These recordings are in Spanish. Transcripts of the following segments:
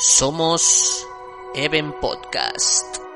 Somos Even Podcast.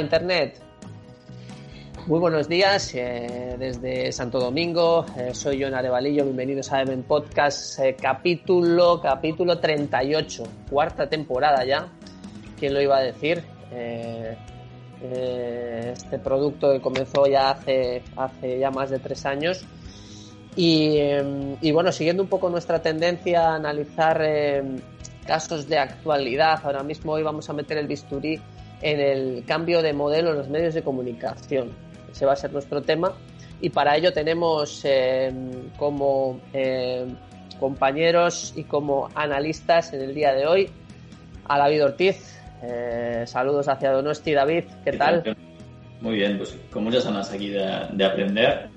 Internet. Muy buenos días eh, desde Santo Domingo. Eh, soy John Arevalillo. Bienvenidos a Even Podcast, eh, capítulo, capítulo 38, cuarta temporada ya. ¿Quién lo iba a decir? este producto que comenzó ya hace, hace ya más de tres años. Y, y bueno, siguiendo un poco nuestra tendencia a analizar casos de actualidad, ahora mismo hoy vamos a meter el bisturí en el cambio de modelo en los medios de comunicación. Ese va a ser nuestro tema y para ello tenemos eh, como eh, compañeros y como analistas en el día de hoy a David Ortiz. Eh, saludos hacia Donosti. David, ¿qué, tal? Muy bien, pues con muchas ganas aquí de, aprender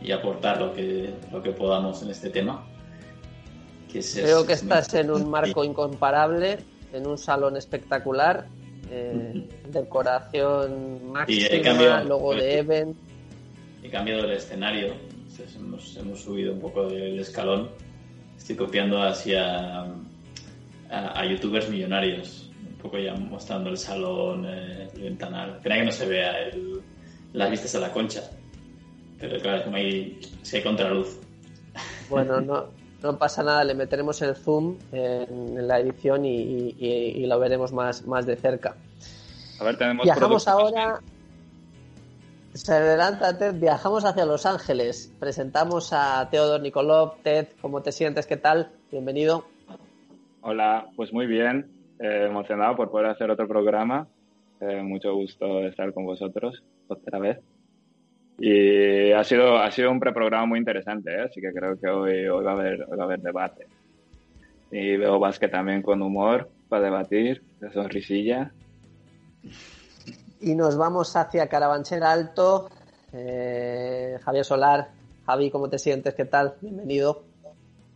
y aportar lo que, lo que podamos en este tema. Creo que estás en un marco incomparable en un salón espectacular, eh, decoración máxima, logo de Even. He cambiado el escenario, hemos, subido un poco el escalón. Estoy copiando hacia a, youtubers millonarios, un poco ya mostrando el salón, eh, el ventanal. Pena que no se vea las vistas a la concha, pero claro, como hay, si hay contraluz. Bueno, no, no pasa nada, le meteremos el zoom en, la edición y, lo veremos más, más de cerca. A ver, tenemos Viajamos ahora. Se adelanta Ted, viajamos hacia Los Ángeles. Presentamos a Teodor Nikolov. Ted, ¿cómo te sientes? ¿Qué tal? Bienvenido. Hola, pues muy bien. Eh, emocionado por poder hacer otro programa. Eh, mucho gusto estar con vosotros otra vez. Y ha sido, ha sido un preprograma muy interesante, ¿eh? así que creo que hoy, hoy, va a haber, va a haber debate. Y veo básquet también con humor para debatir, de sonrisilla. Y nos vamos hacia Carabanchel Alto. Eh, Javier Solar, Javi, ¿cómo te sientes? ¿Qué tal? Bienvenido.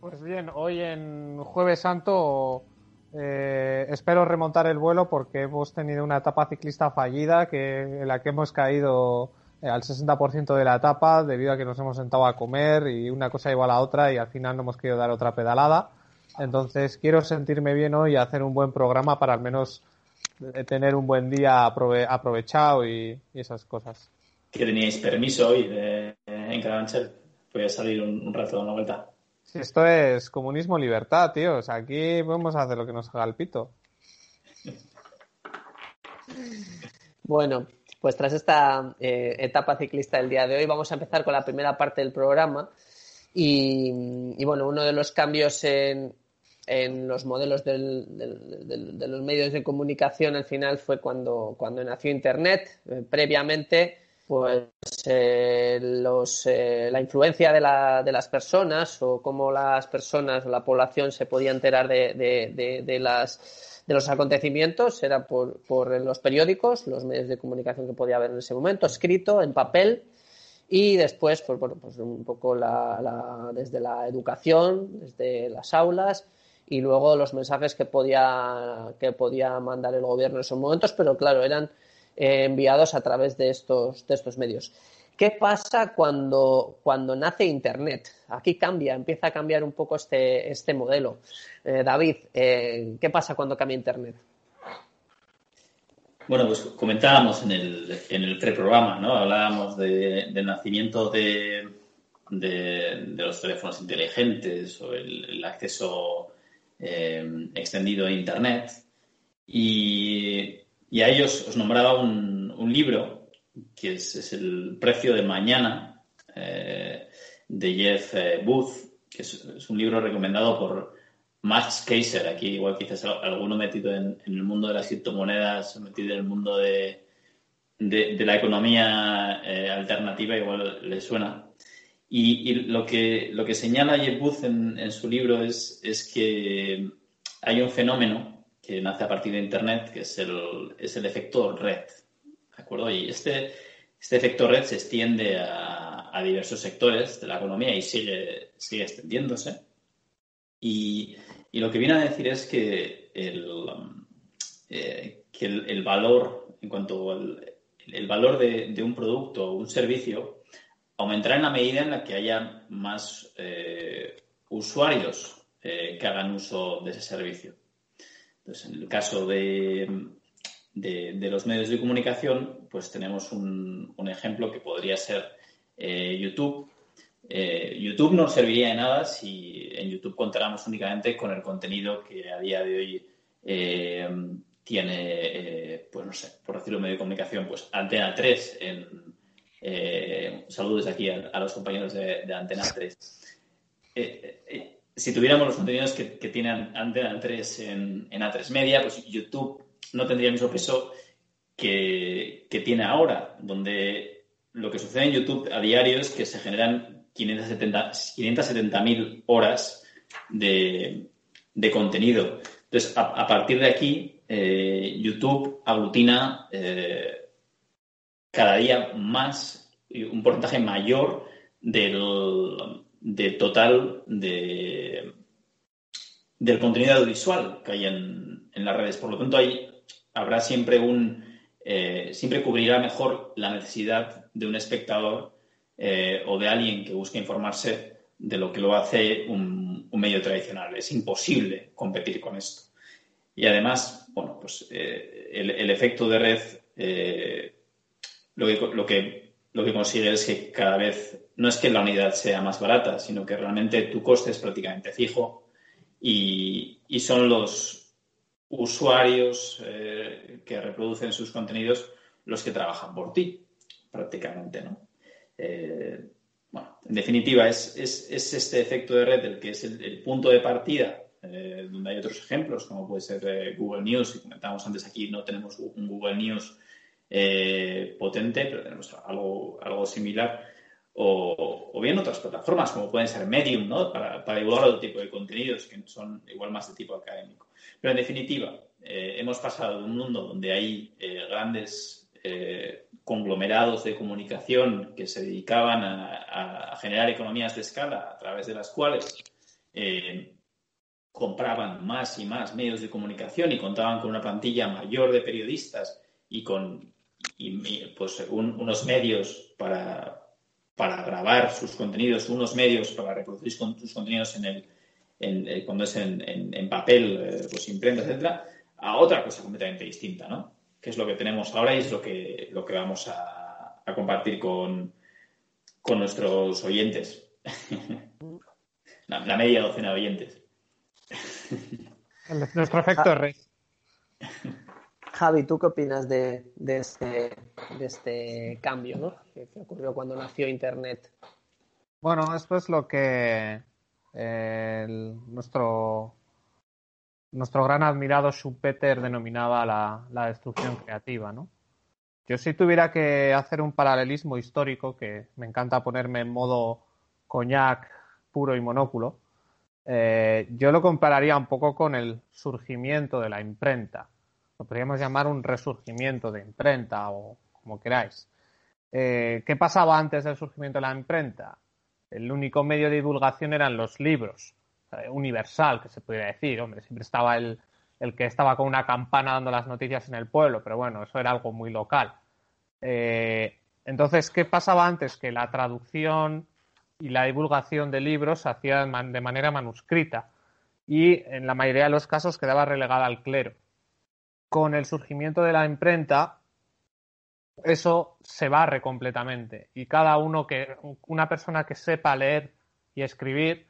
Pues bien, hoy en Jueves Santo eh, espero remontar el vuelo porque hemos tenido una etapa ciclista fallida que, en la que hemos caído al 60% de la etapa debido a que nos hemos sentado a comer y una cosa igual a la otra y al final no hemos querido dar otra pedalada. Entonces quiero sentirme bien hoy y hacer un buen programa para al menos eh, tener un buen día aprovechado y, esas cosas. Que teníais permiso hoy de, en Carabanchel. Voy a salir un, rato de una vuelta. Si esto es comunismo libertad, tío. aquí podemos hacer lo que nos haga el pito. Bueno, pues tras esta eh, etapa ciclista del día de hoy, vamos a empezar con la primera parte del programa. Y, bueno, uno de los cambios en, los modelos de los medios de comunicación al final fue cuando, cuando nació Internet. Eh, previamente, pues eh, la influencia de, las personas o cómo las personas o la población se podía enterar de las de los acontecimientos era por, por los periódicos, los medios de comunicación que podía haber en ese momento, escrito en papel y después, pues, bueno, pues un poco la, desde la educación, desde las aulas y luego los mensajes que podía, que podía mandar el gobierno en esos momentos, pero claro, eran eh, enviados a través de estos, de estos medios. ¿Qué pasa cuando, cuando nace Internet? Aquí cambia, empieza a cambiar un poco este, este modelo. Eh, David, eh, ¿qué pasa cuando cambia Internet? Bueno, pues comentábamos en el, en el preprograma, ¿no? Hablábamos del nacimiento de, de, los teléfonos inteligentes o el, acceso eh, extendido a Internet. Y, a ellos os nombraba un, libro que es, El precio de mañana eh, de Jeff Booth, que es, un libro recomendado por Max Kaiser. Aquí igual quizás alguno metido en, el mundo de las criptomonedas, metido en el mundo de, de, la economía eh, alternativa, igual le suena. Y, lo, que, lo que señala Jeff Booth en, su libro es, es, que hay un fenómeno que nace a partir de Internet, que es el, es el efecto red. ¿De acuerdo? Y este, este efecto red se extiende a, diversos sectores de la economía y sigue, sigue extendiéndose. Y, y, lo que viene a decir es que el, eh, que el, valor en cuanto al el valor de, un producto o un servicio aumentará en la medida en la que haya más eh, usuarios eh, que hagan uso de ese servicio. Entonces, en el caso de, de, los medios de comunicación, pues tenemos un, ejemplo que podría ser eh, YouTube. YouTube no serviría de nada si en YouTube contáramos únicamente con el contenido que a día de hoy tiene, eh, pues no sé, por decirlo medio de comunicación, pues Antena 3 en... Eh, saludos aquí a, los compañeros de, Antena 3. Eh, si tuviéramos los contenidos que, que tienen Antena 3 en, en, A3 Media, pues YouTube no tendría el mismo peso que, que tiene ahora, donde lo que sucede en YouTube a diario es que se generan 570.000 horas de, de, contenido. Entonces, a, partir de aquí, eh, YouTube aglutina eh, cada día más, un porcentaje mayor del, total de, del contenido audiovisual que hay en, las redes. Por lo tanto, ahí habrá siempre un, eh, siempre cubrirá mejor la necesidad de un espectador o de alguien que busque informarse de lo que lo hace un medio tradicional. Es imposible competir con esto. Y además, bueno, pues eh, el, efecto de red eh, lo, que, lo, que, lo que consigue es que cada vez no es que la unidad sea más barata, sino que realmente tu coste es prácticamente fijo y, son los usuarios eh, que reproducen sus contenidos los que trabajan por ti, prácticamente, ¿no? bueno, en definitiva, es, este efecto de red el que es el punto de partida eh, donde hay otros ejemplos, como puede ser eh, Google News, y comentábamos antes aquí, no tenemos un Google News eh, potente, pero tenemos algo, algo similar, o, bien otras plataformas, como pueden ser Medium, ¿no? para, para divulgar otro tipo de contenidos que son igual más de tipo académico. Pero en definitiva, hemos pasado de un mundo donde hay grandes conglomerados de comunicación que se dedicaban a, a, generar economías de escala a través de las cuales compraban más y más medios de comunicación y contaban con una plantilla mayor de periodistas y con pues, unos medios para, para grabar sus contenidos, unos medios para reproducir sus contenidos en el, en, eh, cuando es en, en, papel, eh, pues imprenta, etcétera, a otra cosa completamente distinta, ¿no? Que es lo que tenemos ahora y es lo que, lo que vamos a, a compartir con, con nuestros oyentes. la, la media docena de oyentes. nuestro efecto rey. Javi, ¿tú qué opinas de, este, de este cambio ¿no? que, ocurrió cuando nació Internet? Bueno, esto es lo que nuestro, nuestro gran admirado Schumpeter denominaba la, destrucción creativa. ¿no? Yo si tuviera que hacer un paralelismo histórico, que me encanta ponerme en modo coñac puro y monóculo, eh, yo lo compararía un poco con el surgimiento de la imprenta. Lo podríamos llamar un resurgimiento de imprenta o como queráis. Eh, ¿Qué pasaba antes del surgimiento de la imprenta? El único medio de divulgación eran los libros, universal, que se podría decir. Hombre, siempre estaba el, el, que estaba con una campana dando las noticias en el pueblo, pero bueno, eso era algo muy local. Eh, entonces, ¿qué pasaba antes? Que la traducción y la divulgación de libros se hacía de manera manuscrita y en la mayoría de los casos quedaba relegada al clero. Con el surgimiento de la imprenta, eso se barre completamente. Y cada uno que, una persona que sepa leer y escribir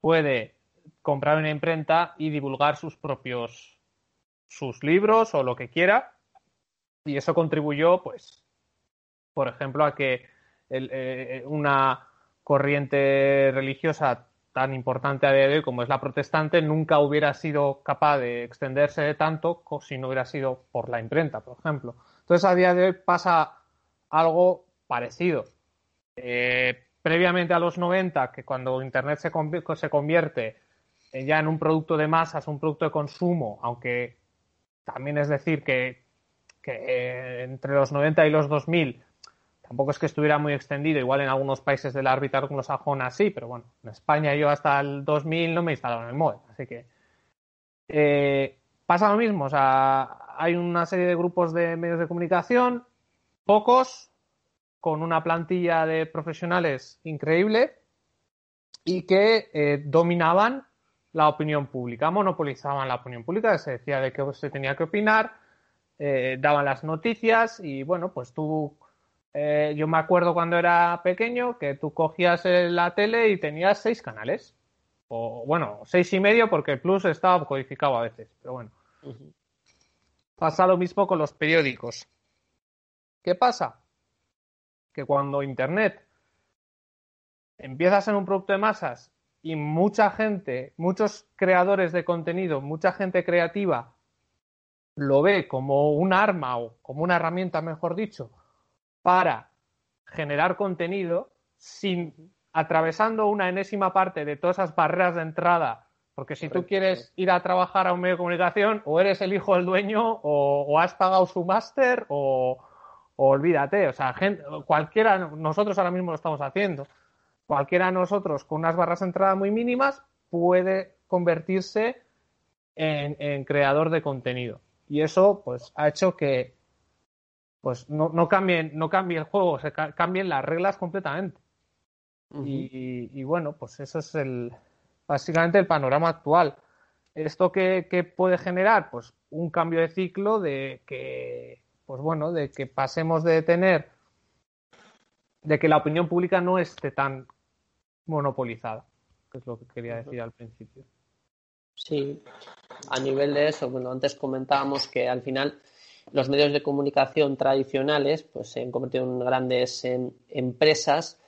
puede comprar una imprenta y divulgar sus propios, sus libros o lo que quiera. Y eso contribuyó, pues, por ejemplo, a que eh, una corriente religiosa tan importante a día de hoy como es la protestante nunca hubiera sido capaz de extenderse tanto si no hubiera sido por la imprenta, por ejemplo. Entonces, a día de hoy pasa algo parecido. Eh, previamente a los 90, que cuando Internet se, convierte ya en un producto de masas, un producto de consumo, aunque también es decir que, eh, entre los 90 y los 2000 tampoco es que estuviera muy extendido, igual en algunos países del árbitro anglosajona sí, pero bueno, en España yo hasta el 2000 no me instalaron el modem, así que eh, pasa lo mismo, o sea, hay una serie de grupos de medios de comunicación, pocos, con una plantilla de profesionales increíble y que eh, dominaban la opinión pública, monopolizaban la opinión pública, se decía de qué se tenía que opinar, eh, daban las noticias y bueno, pues tú, eh, yo me acuerdo cuando era pequeño que tú cogías la tele y tenías seis canales, o bueno, seis y medio porque el plus estaba codificado a veces, pero bueno. Pasa lo mismo con los periódicos. ¿Qué pasa? Que cuando Internet empieza a ser un producto de masas y mucha gente, muchos creadores de contenido, mucha gente creativa lo ve como un arma o como una herramienta, mejor dicho, para generar contenido sin atravesando una enésima parte de todas esas barreras de entrada porque si tú quieres ir a trabajar a un medio de comunicación, o eres el hijo del dueño, o, has pagado su máster, o, olvídate. O sea, cualquiera, nosotros ahora mismo lo estamos haciendo. Cualquiera de nosotros con unas barras de entrada muy mínimas puede convertirse en, creador de contenido. Y eso, pues, ha hecho que pues no, no, cambien, no cambie el juego, se cambien las reglas completamente. y, bueno, pues eso es el, básicamente el panorama actual. ¿Esto qué, puede generar? Pues un cambio de ciclo de que, pues bueno, de que pasemos de tener, de que la opinión pública no esté tan monopolizada, que es lo que quería decir al principio. Sí, a nivel de eso, bueno, antes comentábamos que al final los medios de comunicación tradicionales pues se han convertido en grandes em, empresas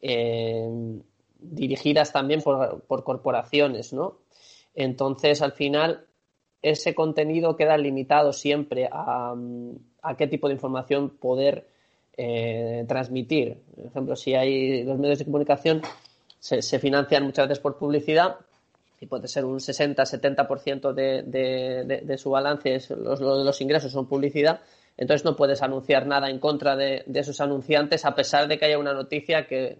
eh, dirigidas también por, corporaciones, ¿no? Entonces, al final, ese contenido queda limitado siempre a, qué tipo de información poder eh, transmitir. Por ejemplo, si hay los medios de comunicación se, financian muchas veces por publicidad y puede ser un 60-70% de, de, de, su balance, los, los ingresos son publicidad, entonces no puedes anunciar nada en contra de, esos anunciantes a pesar de que haya una noticia que,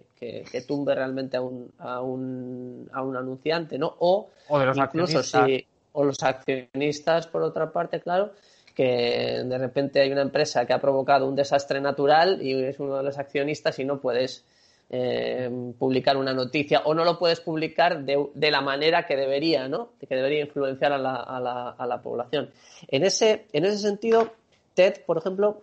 tumbe realmente a un, a, un, a un anunciante, ¿no? O, los incluso si o los accionistas, por otra parte, claro, que de repente hay una empresa que ha provocado un desastre natural y es uno de los accionistas y no puedes eh, publicar una noticia o no lo puedes publicar de, de, la manera que debería, ¿no? Que debería influenciar a la, a la, a la población. En ese, en ese sentido, TED, por ejemplo,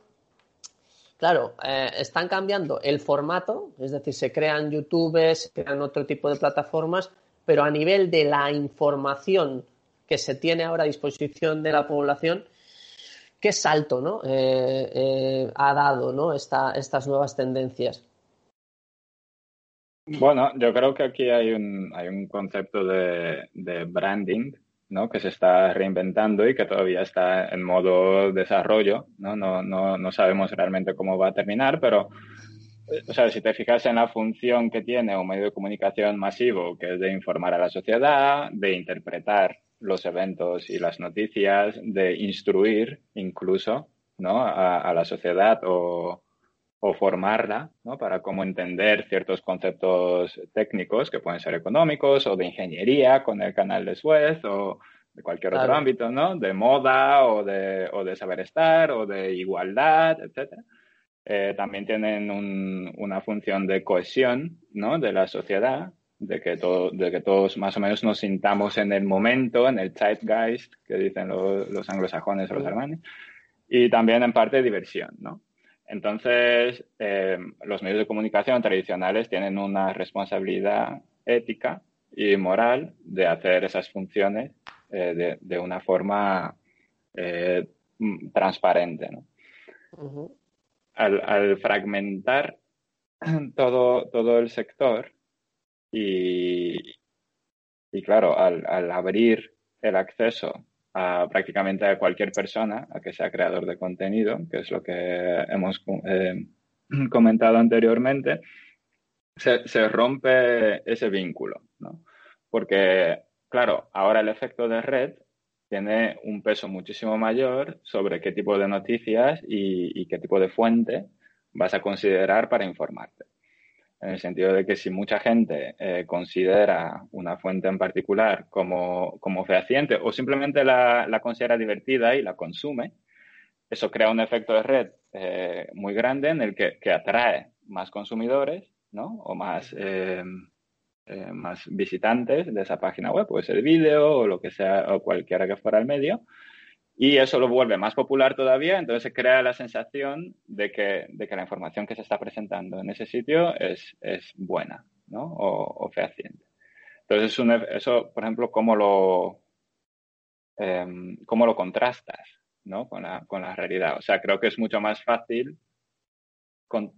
claro, eh, están cambiando el formato, es decir, se crean YouTube, se crean otro tipo de plataformas, pero a nivel de la información que se tiene ahora a disposición de la población, qué salto ¿no? Eh, eh, ha dado ¿no? estas nuevas tendencias. Bueno, yo creo que aquí hay un, hay un concepto de branding ¿no? que se está reinventando y que todavía está en modo desarrollo. ¿no? No, no, no sabemos realmente cómo va a terminar, pero o sea, si te fijas en la función que tiene un medio de comunicación masivo, que es de informar a la sociedad, de interpretar los eventos y las noticias, de instruir incluso ¿no? a, a la sociedad o, o formarla ¿no? para cómo entender ciertos conceptos técnicos que pueden ser económicos o de ingeniería con el canal de Suez o de cualquier otro ámbito, ¿no? De moda o de, o de saber estar o de igualdad, etc. Eh, también tienen un, una función de cohesión, ¿no? De la sociedad, de que, todo, de que todos más o menos nos sintamos en el momento, en el zeitgeist, que dicen los, los anglosajones o los alemanes, y también en parte diversión, ¿no? Entonces, eh, los medios de comunicación tradicionales tienen una responsabilidad ética y moral de hacer esas funciones eh, de, una forma eh, transparente. al, fragmentar todo, todo el sector y, y claro, al, al abrir el acceso a prácticamente a cualquier persona a que sea creador de contenido, que es lo que hemos eh, comentado anteriormente, se, rompe ese vínculo, ¿no? Porque, claro, ahora el efecto de red tiene un peso muchísimo mayor sobre qué tipo de noticias y qué tipo de fuente vas a considerar para informarte en el sentido de que si mucha gente eh, considera una fuente en particular como, fehaciente o simplemente la, considera divertida y la consume, eso crea un efecto de red eh, muy grande en el que, atrae más consumidores ¿no? o más, eh, más visitantes de esa página web, puede ser vídeo o lo que sea, o cualquiera que fuera el medio, y eso lo vuelve más popular todavía, entonces se crea la sensación de que, de que la información que se está presentando en ese sitio es, es buena ¿no? o, fehaciente. Entonces, eso, por ejemplo, ¿cómo lo, em, cómo lo contrastas ¿no? con, la, con la realidad? O sea, creo que es mucho más fácil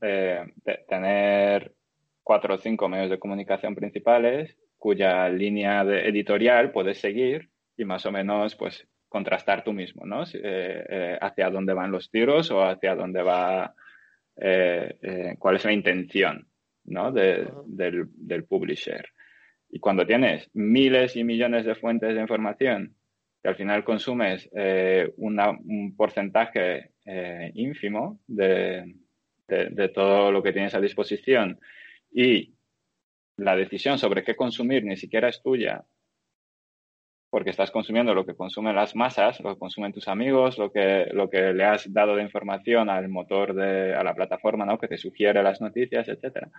eh, tener cuatro o cinco medios de comunicación principales cuya línea de editorial puedes seguir y más o menos pues contrastar tú mismo, ¿no? Eh, eh, hacia dónde van los tiros o hacia dónde va, eh, cuál es la intención, ¿no? del, del, publisher. Y cuando tienes miles y millones de fuentes de información que al final consumes un porcentaje ínfimo de, de todo lo que tienes a disposición y la decisión sobre qué consumir ni siquiera es tuya porque estás consumiendo lo que consumen las masas, lo que consumen tus amigos, lo que, lo que le has dado de información al motor de, a la plataforma, ¿no? Que te sugiere las noticias, etcétera.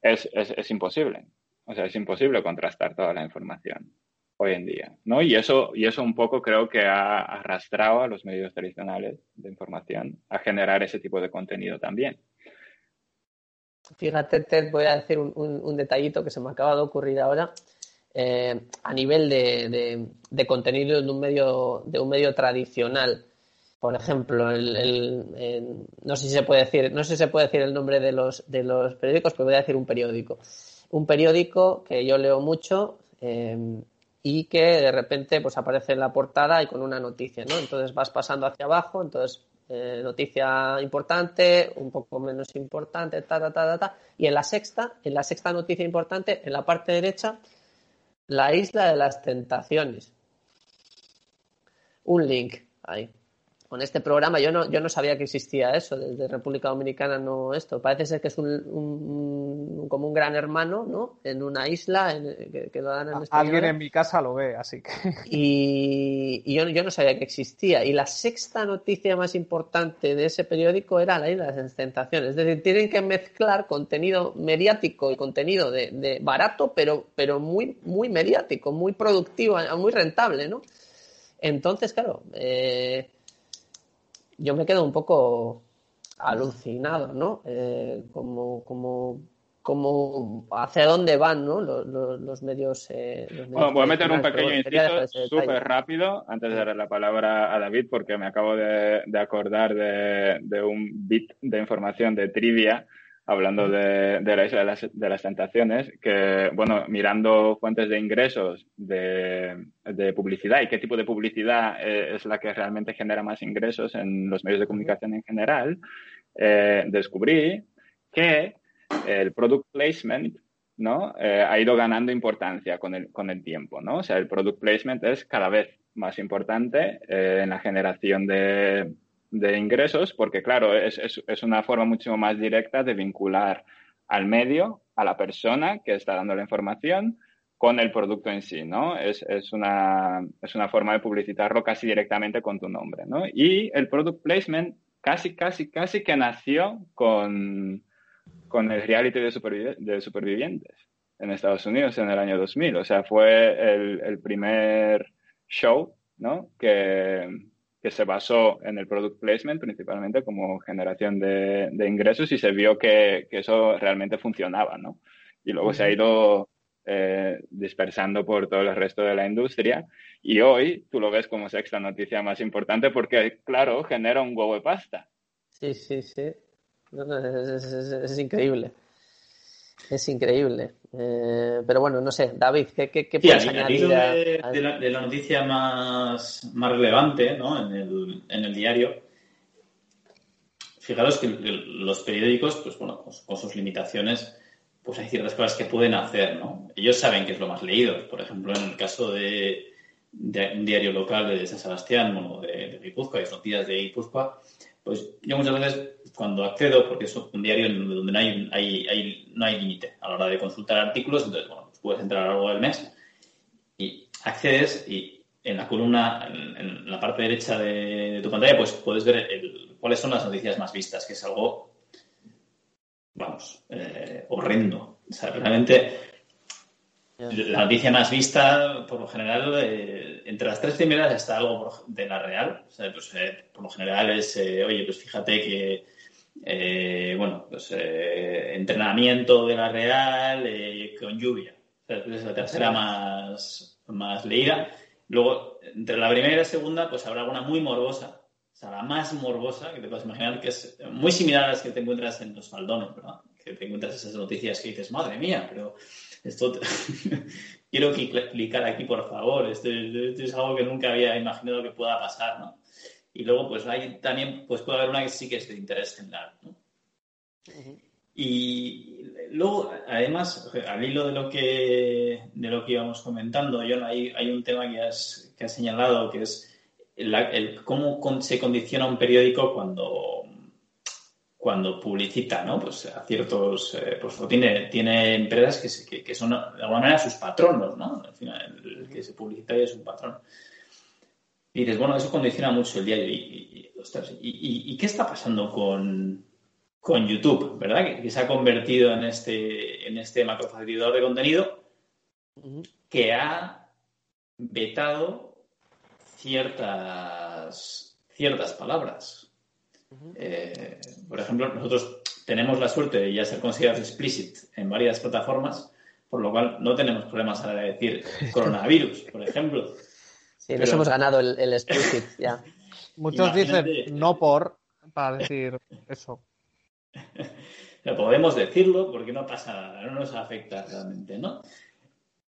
Es, es, es, imposible. O sea, es imposible contrastar toda la información hoy en día, ¿no? Y eso, y eso un poco creo que ha arrastrado a los medios tradicionales de información a generar ese tipo de contenido también. Fíjate, Ted, voy a decir un, un detallito que se me acaba de ocurrir ahora. Eh, a nivel de, contenido de un medio, de un medio tradicional. Por ejemplo, el, no sé si se puede decir, no sé si se puede decir el nombre de los, de los periódicos, pero voy a decir un periódico. Un periódico que yo leo mucho eh, y que de repente pues aparece en la portada y con una noticia, ¿no? Entonces vas pasando hacia abajo, entonces eh, noticia importante, un poco menos importante, ta, ta, ta, ta, ta. Y en la sexta, en la sexta noticia importante, en la parte derecha, la isla de las tentaciones. Un link ahí. Con este programa yo no, yo no sabía que existía eso, desde República Dominicana no esto. Parece ser que es un, como un gran hermano, ¿no? En una isla que, lo dan en Alguien en mi casa lo ve, así que. Y, yo, yo, no sabía que existía. Y la sexta noticia más importante de ese periódico era la isla de las tentaciones. Es decir, tienen que mezclar contenido mediático y contenido de, barato, pero, pero muy, muy mediático, muy productivo, muy rentable, ¿no? Entonces, claro, eh, yo me quedo un poco alucinado, ¿no? Eh, como, como, como hacia dónde van, ¿no? Los, medios. Eh, bueno, voy a meter un pequeño inciso súper rápido antes de darle la palabra a David, porque me acabo de, acordar de, un bit de información de trivia hablando de, la isla de las, tentaciones, que, bueno, mirando fuentes de ingresos de, publicidad y qué tipo de publicidad eh, es la que realmente genera más ingresos en los medios de comunicación en general, eh, descubrí que el product placement ¿no? Eh, ha ido ganando importancia con el, con el tiempo, ¿no? O sea, el product placement es cada vez más importante en la generación de, de ingresos, porque claro, es, es, una forma mucho más directa de vincular al medio, a la persona que está dando la información, con el producto en sí, ¿no? Es, es, una, es una forma de publicitarlo casi directamente con tu nombre, ¿no? Y el product placement casi, casi, casi que nació con, con el reality de, de supervivientes en Estados Unidos en el año 2000. O sea, fue el, el primer show, ¿no? Que, que se basó en el product placement principalmente como generación de, ingresos y se vio que, eso realmente funcionaba, ¿no? Y luego se ha ido eh, dispersando por todo el resto de la industria y hoy tú lo ves como sexta noticia más importante porque, claro, genera un huevo de pasta. Sí, sí, sí. es increíble. Es increíble. Eh, pero bueno, no sé, David, ¿qué, qué, qué puedes añadir? De, la, noticia más, más relevante ¿no? en, el, en el diario, fijaros que los periódicos, pues bueno, con sus limitaciones, pues hay ciertas cosas que pueden hacer, ¿no? Ellos saben que es lo más leído. Por ejemplo, en el caso de, un diario local de San Sebastián, bueno, de, de Guipúzcoa, de noticias de Guipúzcoa, pues yo muchas veces cuando accedo, porque es un diario donde no hay, hay, no hay límite a la hora de consultar artículos, entonces, bueno, pues puedes entrar a lo largo del mes y accedes y en la columna, en, la parte derecha de, tu pantalla, pues puedes ver cuáles son las noticias más vistas, que es algo, vamos, eh, horrendo. O sea, realmente la noticia más vista, por lo general, eh, entre las tres primeras está algo de la real. Pues, eh, por lo general es, eh, oye, pues fíjate que, bueno, pues entrenamiento de la real con lluvia. es la tercera más, más leída. Luego, entre la primera y la segunda, pues habrá alguna muy morbosa. O sea, la más morbosa que te puedes imaginar, que es muy similar a las que te encuentras en los faldones, ¿verdad? Que te encuentras esas noticias que dices, madre mía, pero esto quiero clicar aquí, por favor, esto, es algo que nunca había imaginado que pueda pasar, ¿no? Y luego, pues hay también, pues puede haber una que sí que es de interés general, ¿no? Y luego, además, al hilo de lo que, de lo que íbamos comentando, John, hay, hay un tema que has, que has señalado, que es el, cómo se condiciona un periódico cuando cuando publicita, ¿no? Pues a ciertos, eh, pues tiene, tiene empresas que, que, son de alguna manera sus patronos, ¿no? Al final, el que se publicita es un patrón. Y dices, bueno, eso condiciona mucho el diario. Y, y, qué está pasando con, con YouTube, verdad? Que, se ha convertido en este, en este macrofacilitador de contenido que ha vetado ciertas, ciertas palabras. Eh, por ejemplo, nosotros tenemos la suerte de ya ser considerados explicit en varias plataformas, por lo cual no tenemos problemas a decir coronavirus, por ejemplo. Sí, nos hemos ganado el, explicit ya. Muchos dicen no por para decir eso. podemos decirlo porque no pasa nada, no nos afecta realmente, ¿no?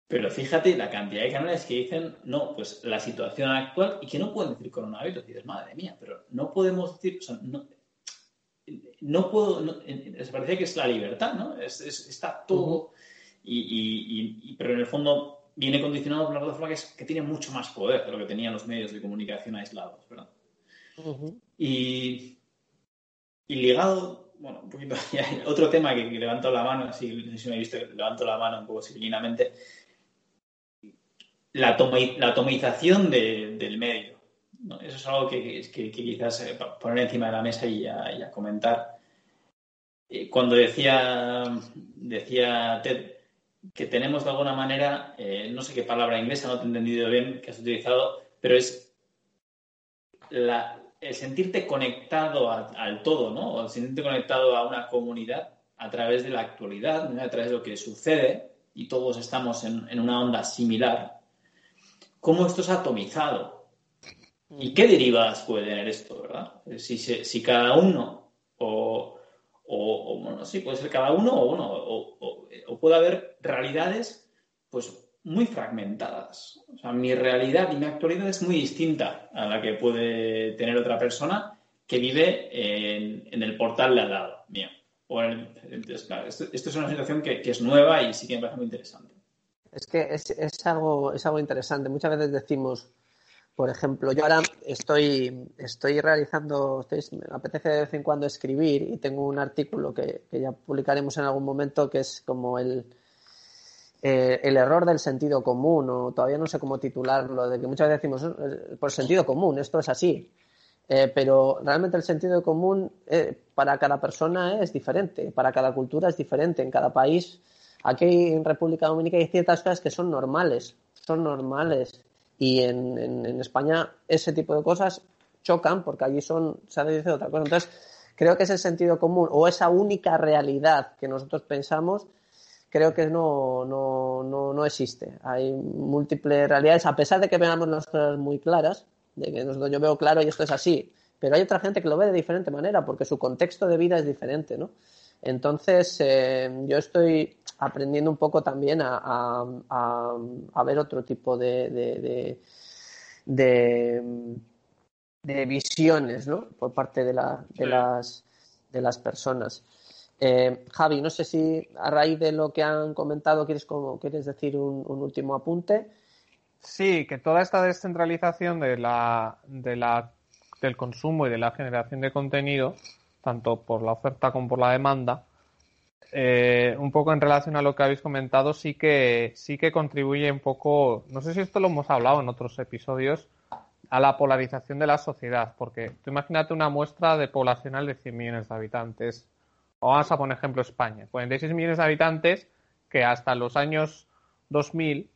Pero fíjate la cantidad de canales que dicen, no, pues la situación actual y que no pueden decir coronavirus. Y dices, madre mía, pero no podemos decir, o sea, no, no puedo, no, parece que es la libertad, ¿no? está todo, y, pero en el fondo viene condicionado por la plataforma que, es, que tiene mucho más poder de lo que tenían los medios de comunicación aislados, ¿verdad? y, y ligado, bueno, un poquito, otro tema que, levanto la mano, así, no sé si me he visto, levanto la mano un poco civilinamente, la, la atomización del medio. Eso es algo que, quizás eh, poner encima de la mesa y ya, comentar. Eh, cuando decía, decía Ted que tenemos de alguna manera, eh, no sé qué palabra inglesa, no te he entendido bien que has utilizado, pero es el sentirte conectado al todo, ¿no? O el sentirte conectado a una comunidad a través de la actualidad, a través de lo que sucede, y todos estamos en una onda similar, cómo esto es atomizado. ¿Y qué derivas puede tener esto, verdad? Si, si cada uno, o, o, bueno, sí, puede ser cada uno, o, uno, o, puede haber realidades, pues muy fragmentadas. O sea, mi realidad y mi actualidad es muy distinta a la que puede tener otra persona que vive en, el portal de al lado mío. esto, es una situación que, que, es nueva y sí que me parece muy interesante. Es que es, es, algo, es algo interesante. Muchas veces decimos, por ejemplo, yo ahora estoy, estoy realizando, me apetece de vez en cuando escribir y tengo un artículo que, ya publicaremos en algún momento que es como el, eh, el error del sentido común, o todavía no sé cómo titularlo, de que muchas veces decimos, eh, por sentido común, esto es así. Eh, pero realmente el sentido común para cada persona es diferente, para cada cultura es diferente, en cada país Aquí en República Dominicana hay ciertas cosas que son normales, son normales. Y en, España ese tipo de cosas chocan porque allí son, se dicho otra cosa. Entonces, creo que ese sentido común o esa única realidad que nosotros pensamos, creo que no, no, no, no existe. Hay múltiples realidades, a pesar de que veamos las cosas muy claras, de que nosotros yo veo claro y esto es así, pero hay otra gente que lo ve de diferente manera porque su contexto de vida es diferente, ¿no? Entonces, eh, yo estoy aprendiendo un poco también a, a, ver otro tipo de, de, de, visiones ¿no? por parte de, la, de, las, de las personas. Eh, Javi, no sé si a raíz de lo que han comentado quieres, como, quieres decir un, un último apunte. Sí, que toda esta descentralización de la, de la, del consumo y de la generación de contenido tanto por la oferta como por la demanda, eh, un poco en relación a lo que habéis comentado, sí que, sí que contribuye un poco, no sé si esto lo hemos hablado en otros episodios, a la polarización de la sociedad, porque tú imagínate una muestra de poblacional de 100 millones de habitantes, o vamos a poner ejemplo España, 46 millones de habitantes que hasta los años 2000,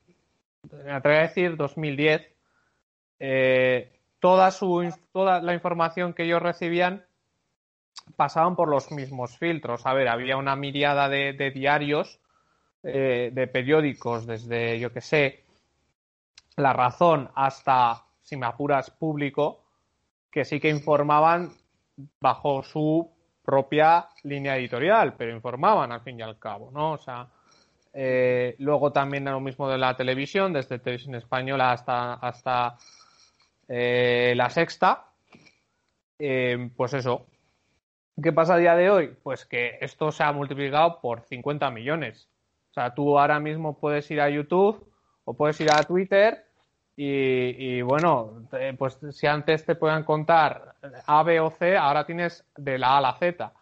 me atrevo a decir 2010, eh, toda, su, toda la información que ellos recibían pasaban por los mismos filtros. A ver, había una miriada de, diarios, eh, de periódicos, desde, yo que sé, La Razón hasta, si me apuras, público, que sí que informaban bajo su propia línea editorial, pero informaban al fin y al cabo, ¿no? O sea, eh, luego también lo mismo de la televisión, desde televisión española hasta, hasta eh, la sexta. pues eso, ¿Qué pasa a día de hoy? Pues que esto se ha multiplicado por 50 millones. O sea, tú ahora mismo puedes ir a YouTube o puedes ir a Twitter y, bueno, pues si antes te puedan contar A, B o C, ahora tienes de la A a la Z.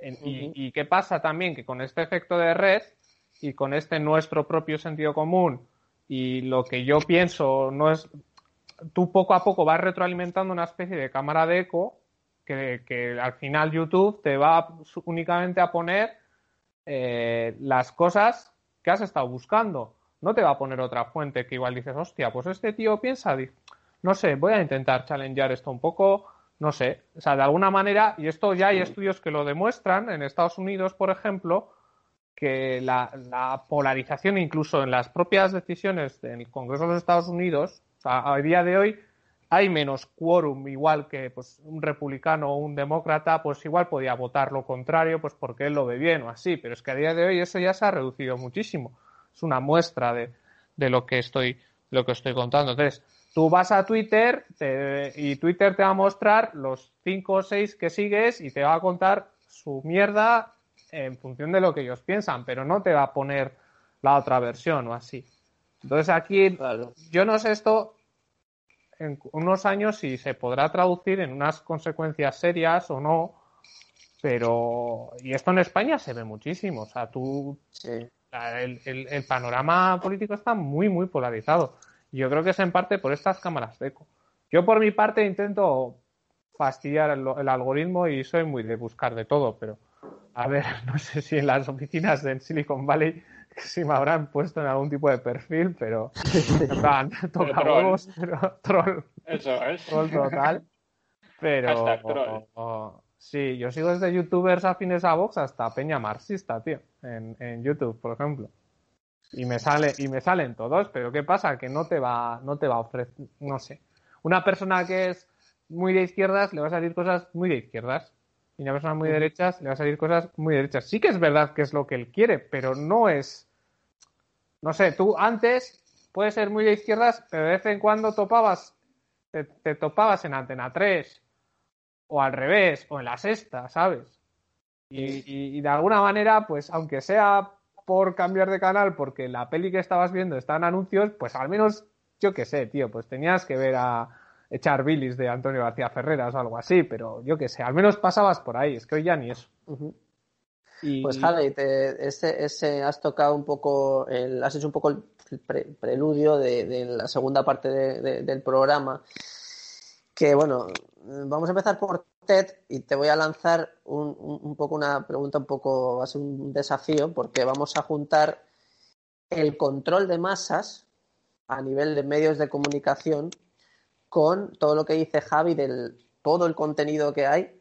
y, y, qué pasa también? Que con este efecto de red y con este nuestro propio sentido común y lo que yo pienso no es... Tú poco a poco vas retroalimentando una especie de cámara de eco que, al final YouTube te va únicamente a poner eh, las cosas que has estado buscando. No te va a poner otra fuente que igual dices, hostia, pues este tío piensa, no sé, voy a intentar challengear esto un poco, no sé, o sea, de alguna manera, y esto ya hay estudios que lo demuestran, en Estados Unidos, por ejemplo, que la, la polarización incluso en las propias decisiones del Congreso de los Estados Unidos, o sea, a día de hoy, hay menos quórum, igual que pues, un republicano o un demócrata, pues igual podía votar lo contrario, pues porque él lo ve bien o así, pero es que a día de hoy eso ya se ha reducido muchísimo. Es una muestra de, de lo que estoy, lo que estoy contando. Entonces, tú vas a Twitter y Twitter te va a mostrar los cinco o seis que sigues y te va a contar su mierda en función de lo que ellos piensan, pero no te va a poner la otra versión o así. Entonces aquí, yo no sé esto, en unos años si se podrá traducir en unas consecuencias serias o no, pero y esto en España se ve muchísimo, o sea, tú el, el, panorama político está muy muy polarizado. Y yo creo que es en parte por estas cámaras de eco. Yo por mi parte intento fastidiar el, el, algoritmo y soy muy de buscar de todo, pero a ver, no sé si en las oficinas de Silicon Valley si me habrán puesto en algún tipo de perfil, pero en plan, toca huevos, pero troll. Eso es. Troll total. Pero sí, yo sigo desde youtubers afines a Vox hasta Peña Marxista, tío, en, en YouTube, por ejemplo. Y me sale, y me salen todos, pero ¿qué pasa? Que no te va, no te va a ofrecer, no sé. Una persona que es muy de izquierdas le va a salir cosas muy de izquierdas y una persona muy derechas le va a salir cosas muy derechas. Sí que es verdad que es lo que él quiere, pero no es. No sé, tú antes puedes ser muy de izquierdas, pero de vez en cuando topabas, te, topabas en Antena 3, o al revés, o en la sexta, ¿sabes? Y, y, de alguna manera, pues aunque sea por cambiar de canal, porque la peli que estabas viendo está en anuncios, pues al menos, yo qué sé, tío, pues tenías que ver a, echar bilis de Antonio García Ferreras o algo así, pero yo qué sé, al menos pasabas por ahí, es que hoy ya ni eso. Pues Javi, ese, ese, has tocado un poco, el, has hecho un poco el preludio de, la segunda parte del programa, que bueno, vamos a empezar por TED y te voy a lanzar un, un poco una pregunta, un poco, va a ser un desafío, porque vamos a juntar el control de masas a nivel de medios de comunicación con todo lo que dice Javi del todo el contenido que hay.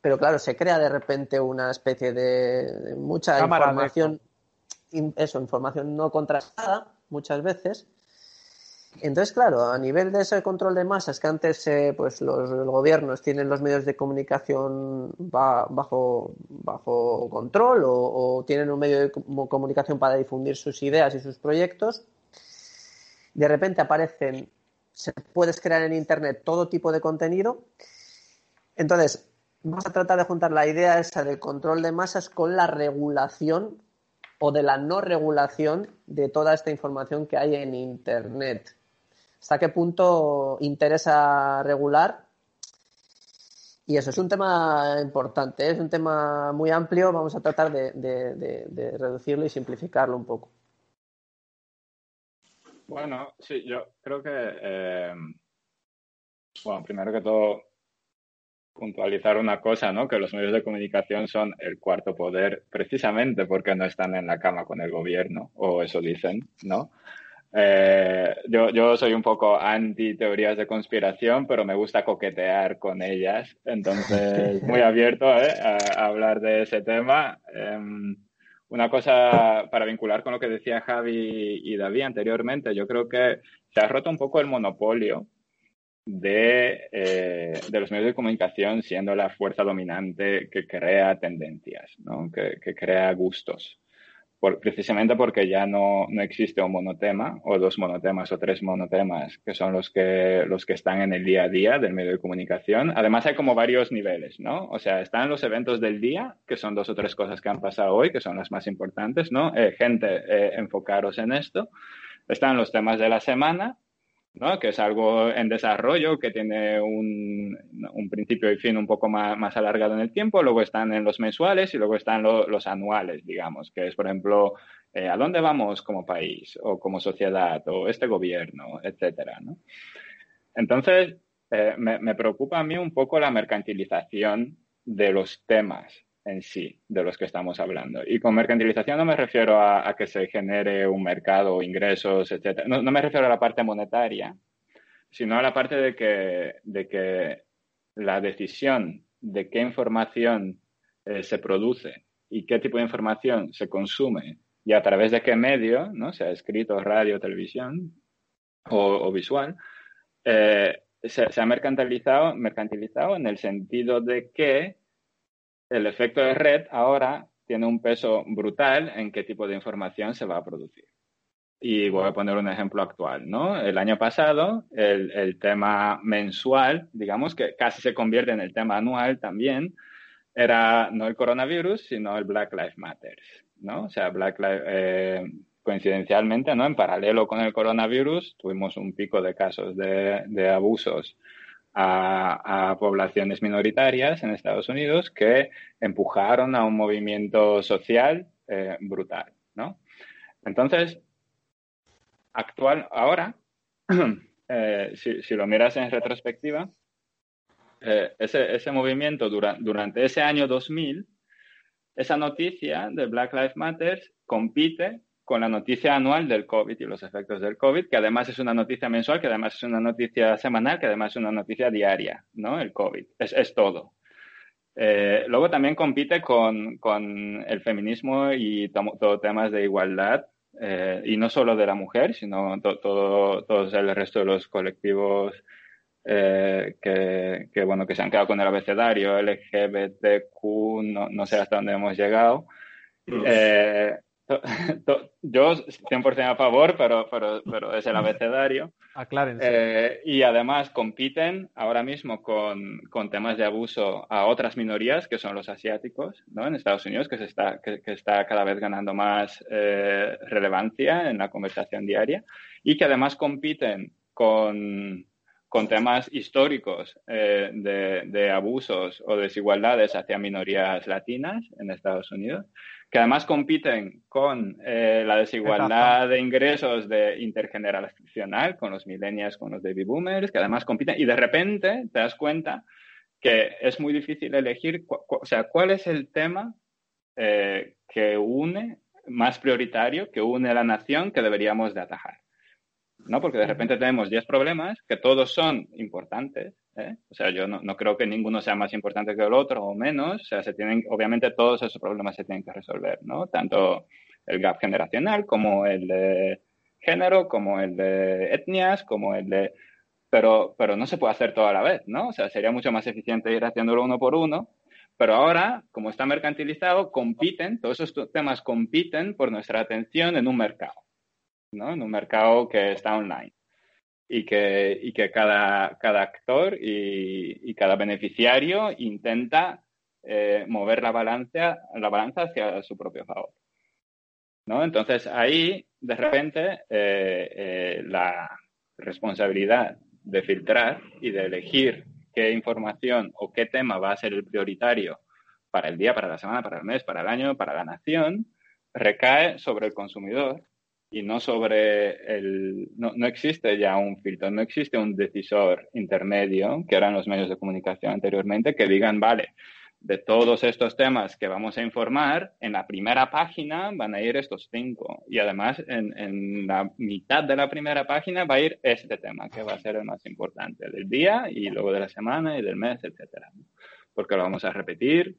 Pero claro, se crea de repente una especie de, mucha información, eso, información no contrastada muchas veces. Entonces, claro, a nivel de ese control de masas que antes eh, pues los, gobiernos tienen los medios de comunicación bajo, bajo control o, tienen un medio de comunicación para difundir sus ideas y sus proyectos, de repente aparecen, se puedes crear en Internet todo tipo de contenido. Entonces, vamos a tratar de juntar la idea esa del control de masas con la regulación o de la no regulación de toda esta información que hay en Internet. ¿Hasta qué punto interesa regular? Y eso es un tema importante, ¿eh? es un tema muy amplio, vamos a tratar de reducirlo y simplificarlo un poco. Bueno, sí, yo creo que, eh, bueno, primero que todo, puntualizar una cosa, ¿no? Que los medios de comunicación son el cuarto poder precisamente porque no están en la cama con el gobierno, o eso dicen, ¿no? Eh, yo, yo soy un poco anti teorías de conspiración, pero me gusta coquetear con ellas, entonces muy abierto ¿eh? a, hablar de ese tema. Em, una cosa para vincular con lo que decía Javi y David anteriormente, yo creo que se ha roto un poco el monopolio de, eh, los medios de comunicación siendo la fuerza dominante que crea tendencias, ¿no? que crea gustos precisamente porque ya no, no, existe un monotema o dos monotemas o tres monotemas que son los que, los que están en el día a día del medio de comunicación. Además hay como varios niveles, ¿no? O sea, están los eventos del día, que son dos o tres cosas que han pasado hoy, que son las más importantes, ¿no? Eh, gente, eh, enfocaros en esto. Están los temas de la semana, ¿no? que es algo en desarrollo, que tiene un, un, principio y fin un poco más, más, alargado en el tiempo. Luego están en los mensuales y luego están los anuales, digamos, que es, por ejemplo, eh, a dónde vamos como país o como sociedad o este gobierno, etcétera. ¿no? Entonces, eh, me, me preocupa a mí un poco la mercantilización de los temas en sí de los que estamos hablando. Y con mercantilización no me refiero a, que se genere un mercado, ingresos, etc. No, me refiero a la parte monetaria, sino a la parte de que, de que la decisión de qué información eh, se produce y qué tipo de información se consume y a través de qué medio, ¿no? sea escrito, radio, televisión o, visual, eh, se, se, ha mercantilizado, mercantilizado en el sentido de que el efecto de red ahora tiene un peso brutal en qué tipo de información se va a producir. Y voy a poner un ejemplo actual, ¿no? El año pasado, el, tema mensual, digamos que casi se convierte en el tema anual también, era no el coronavirus, sino el Black Lives Matter, ¿no? O sea, Black Lives, eh, coincidencialmente, ¿no? En paralelo con el coronavirus, tuvimos un pico de casos de, de abusos a, poblaciones minoritarias en Estados Unidos que empujaron a un movimiento social eh, brutal, ¿no? Entonces, actual, ahora, eh, si, lo miras en retrospectiva, eh, ese, movimiento durante ese año 2000, esa noticia de Black Lives Matter compite con la noticia anual del COVID y los efectos del COVID, que además es una noticia mensual, que además es una noticia semanal, que además es una noticia diaria, ¿no? El COVID. Es, todo. Eh, luego también compite con, el feminismo y todo temas de igualdad, eh, y no solo de la mujer, sino todo, todo el resto de los colectivos eh, que, bueno, que se han quedado con el abecedario, LGBTQ, no, no sé hasta dónde hemos llegado. Yo 100% a favor, pero, pero, pero es el abecedario. Aclárense. Eh, y además compiten ahora mismo con, con, temas de abuso a otras minorías, que son los asiáticos, ¿no? En Estados Unidos, que, se está, que, está cada vez ganando más eh, relevancia en la conversación diaria. Y que además compiten con, con temas históricos eh, de, de abusos o desigualdades hacia minorías latinas en Estados Unidos que además compiten con eh, la desigualdad de ingresos de intergeneracional, con los millennials, con los baby boomers, que además compiten, y de repente te das cuenta que es muy difícil elegir, o sea, cuál es el tema eh, que une, más prioritario, que une a la nación que deberíamos de atajar. ¿no? Porque de repente tenemos 10 problemas que todos son importantes, ¿eh? O sea, yo no, no, creo que ninguno sea más importante que el otro o menos, o sea, se tienen, obviamente todos esos problemas se tienen que resolver, ¿no? Tanto el gap generacional como el de género, como el de etnias, como el de... Pero, pero no se puede hacer todo a la vez, ¿no? O sea, sería mucho más eficiente ir haciéndolo uno por uno, pero ahora, como está mercantilizado, compiten, todos esos temas compiten por nuestra atención en un mercado, ¿no? En un mercado que está online y que, y que cada, cada actor y, y, cada beneficiario intenta eh, mover la balanza, la balanza hacia su propio favor. ¿no? Entonces ahí, de repente, eh, eh, la responsabilidad de filtrar y de elegir qué información o qué tema va a ser el prioritario para el día, para la semana, para el mes, para el año, para la nación, recae sobre el consumidor y no sobre el... No, no, existe ya un filtro, no existe un decisor intermedio, que eran los medios de comunicación anteriormente, que digan, vale, de todos estos temas que vamos a informar, en la primera página van a ir estos cinco. Y además, en, en la mitad de la primera página va a ir este tema, que va a ser el más importante del día y luego de la semana y del mes, etcétera. Porque lo vamos a repetir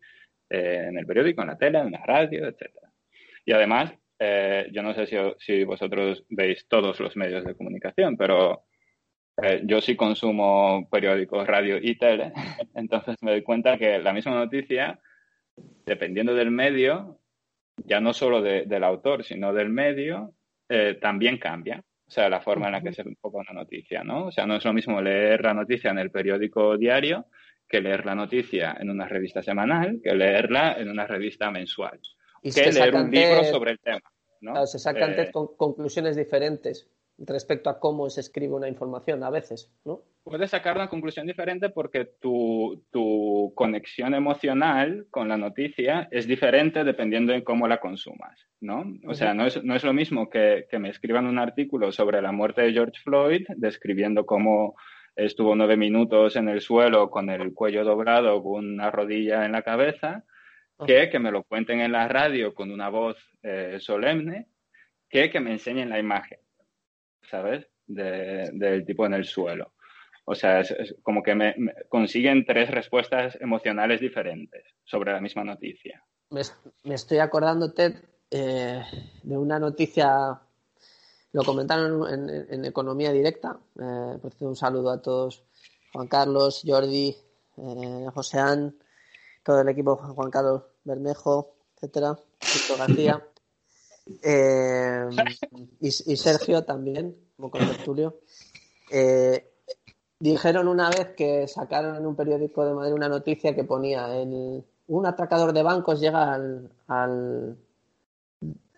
eh, en el periódico, en la tele, en la radio, etcétera. Y además, eh, yo no sé si, si, vosotros veis todos los medios de comunicación, pero eh, yo sí consumo periódicos, radio y tele, entonces me doy cuenta que la misma noticia, dependiendo del medio, ya no solo de, del autor, sino del medio, eh, también cambia. O sea, la forma en la que se enfoca una noticia, ¿no? O sea, no es lo mismo leer la noticia en el periódico diario que leer la noticia en una revista semanal, que leerla en una revista mensual y que leer un libro sobre el tema. ¿no? Se sacan eh, con conclusiones diferentes respecto a cómo se escribe una información a veces, ¿no? Puedes sacar una conclusión diferente porque tu, tu, conexión emocional con la noticia es diferente dependiendo de cómo la consumas, ¿no? O sea, no es, no es lo mismo que, que me escriban un artículo sobre la muerte de George Floyd, describiendo cómo estuvo nueve minutos en el suelo con el cuello doblado, con una rodilla en la cabeza, que que me lo cuenten en la radio con una voz eh, solemne, que que me enseñen la imagen, ¿sabes? Del de, tipo en el suelo. O sea, es, como que me, consiguen tres respuestas emocionales diferentes sobre la misma noticia. Me, estoy acordando, Ted, eh, de una noticia, lo comentaron en, Economía Directa. Eh, un saludo a todos, Juan Carlos, Jordi, eh, Joseán, todo el equipo, Juan Carlos Bermejo, etcétera, Víctor García. Eh, y, y, Sergio también, como con Tertulio. Eh, dijeron una vez que sacaron en un periódico de Madrid una noticia que ponía el, un atracador de bancos llega al, al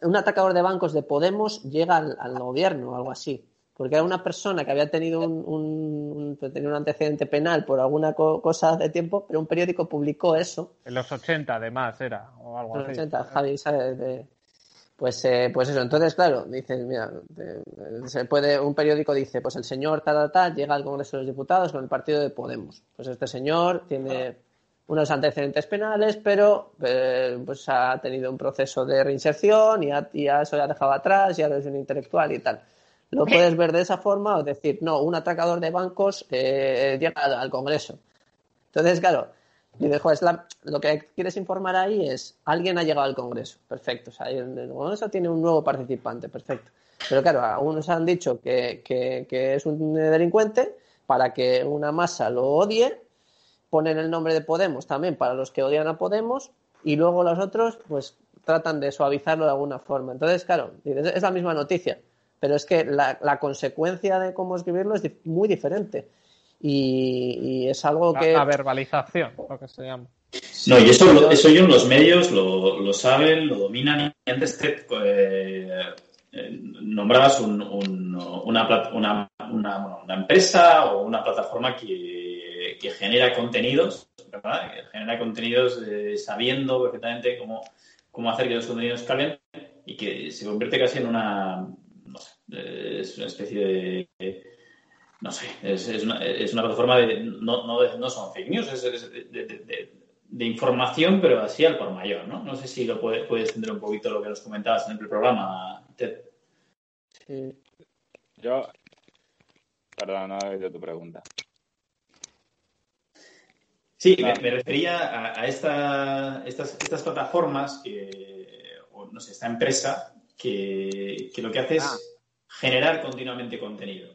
un atracador de bancos de Podemos llega al, al gobierno o algo así porque era una persona que había tenido un, un, un, tenía un antecedente penal por alguna co cosa de tiempo, pero un periódico publicó eso. En los 80, además, era, o algo en los así. 80, Javi, ¿sabes? De, pues, eh, pues eso, entonces, claro, dices, mira, se puede, un periódico dice, pues el señor tal, tal, tal, llega al Congreso de los Diputados con el partido de Podemos. Pues este señor tiene unos antecedentes penales, pero eh, pues ha tenido un proceso de reinserción y, ha, y a eso ya ha dejado atrás, ya es un intelectual y tal. Lo puedes ver de esa forma o decir, no, un atracador de bancos eh, llega al, al, Congreso. Entonces, claro, digo, es la, lo que quieres informar ahí es, alguien ha llegado al Congreso, perfecto. O sea, el Congreso tiene un nuevo participante, perfecto. Pero claro, algunos han dicho que, que, que es un delincuente para que una masa lo odie, ponen el nombre de Podemos también para los que odian a Podemos y luego los otros pues tratan de suavizarlo de alguna forma. Entonces, claro, es la misma noticia pero es que la, la consecuencia de cómo escribirlo es muy diferente. Y, y, es algo que... La verbalización, lo que se llama. No, y eso, lo, eso yo en los medios lo, lo, saben, lo dominan. Y antes te eh, eh, nombrabas un, un, una, una, una, una, empresa o una plataforma que, que genera contenidos, ¿verdad? Que genera contenidos eh, sabiendo perfectamente cómo, cómo hacer que los contenidos calen y que se convierte casi en una, es una especie de, no sé, es, es, una, es una, plataforma de, no, no, no son fake news, es, es de, de, de, información, pero así al por mayor, ¿no? No sé si lo puede, puedes entender un poquito lo que nos comentabas en el programa, Ted. Sí. Yo, Perdón, no he oído tu pregunta. Sí, me, refería a, esta, estas, estas, plataformas, que, o no sé, esta empresa que, que lo que hace es ah. Generar continuamente contenido.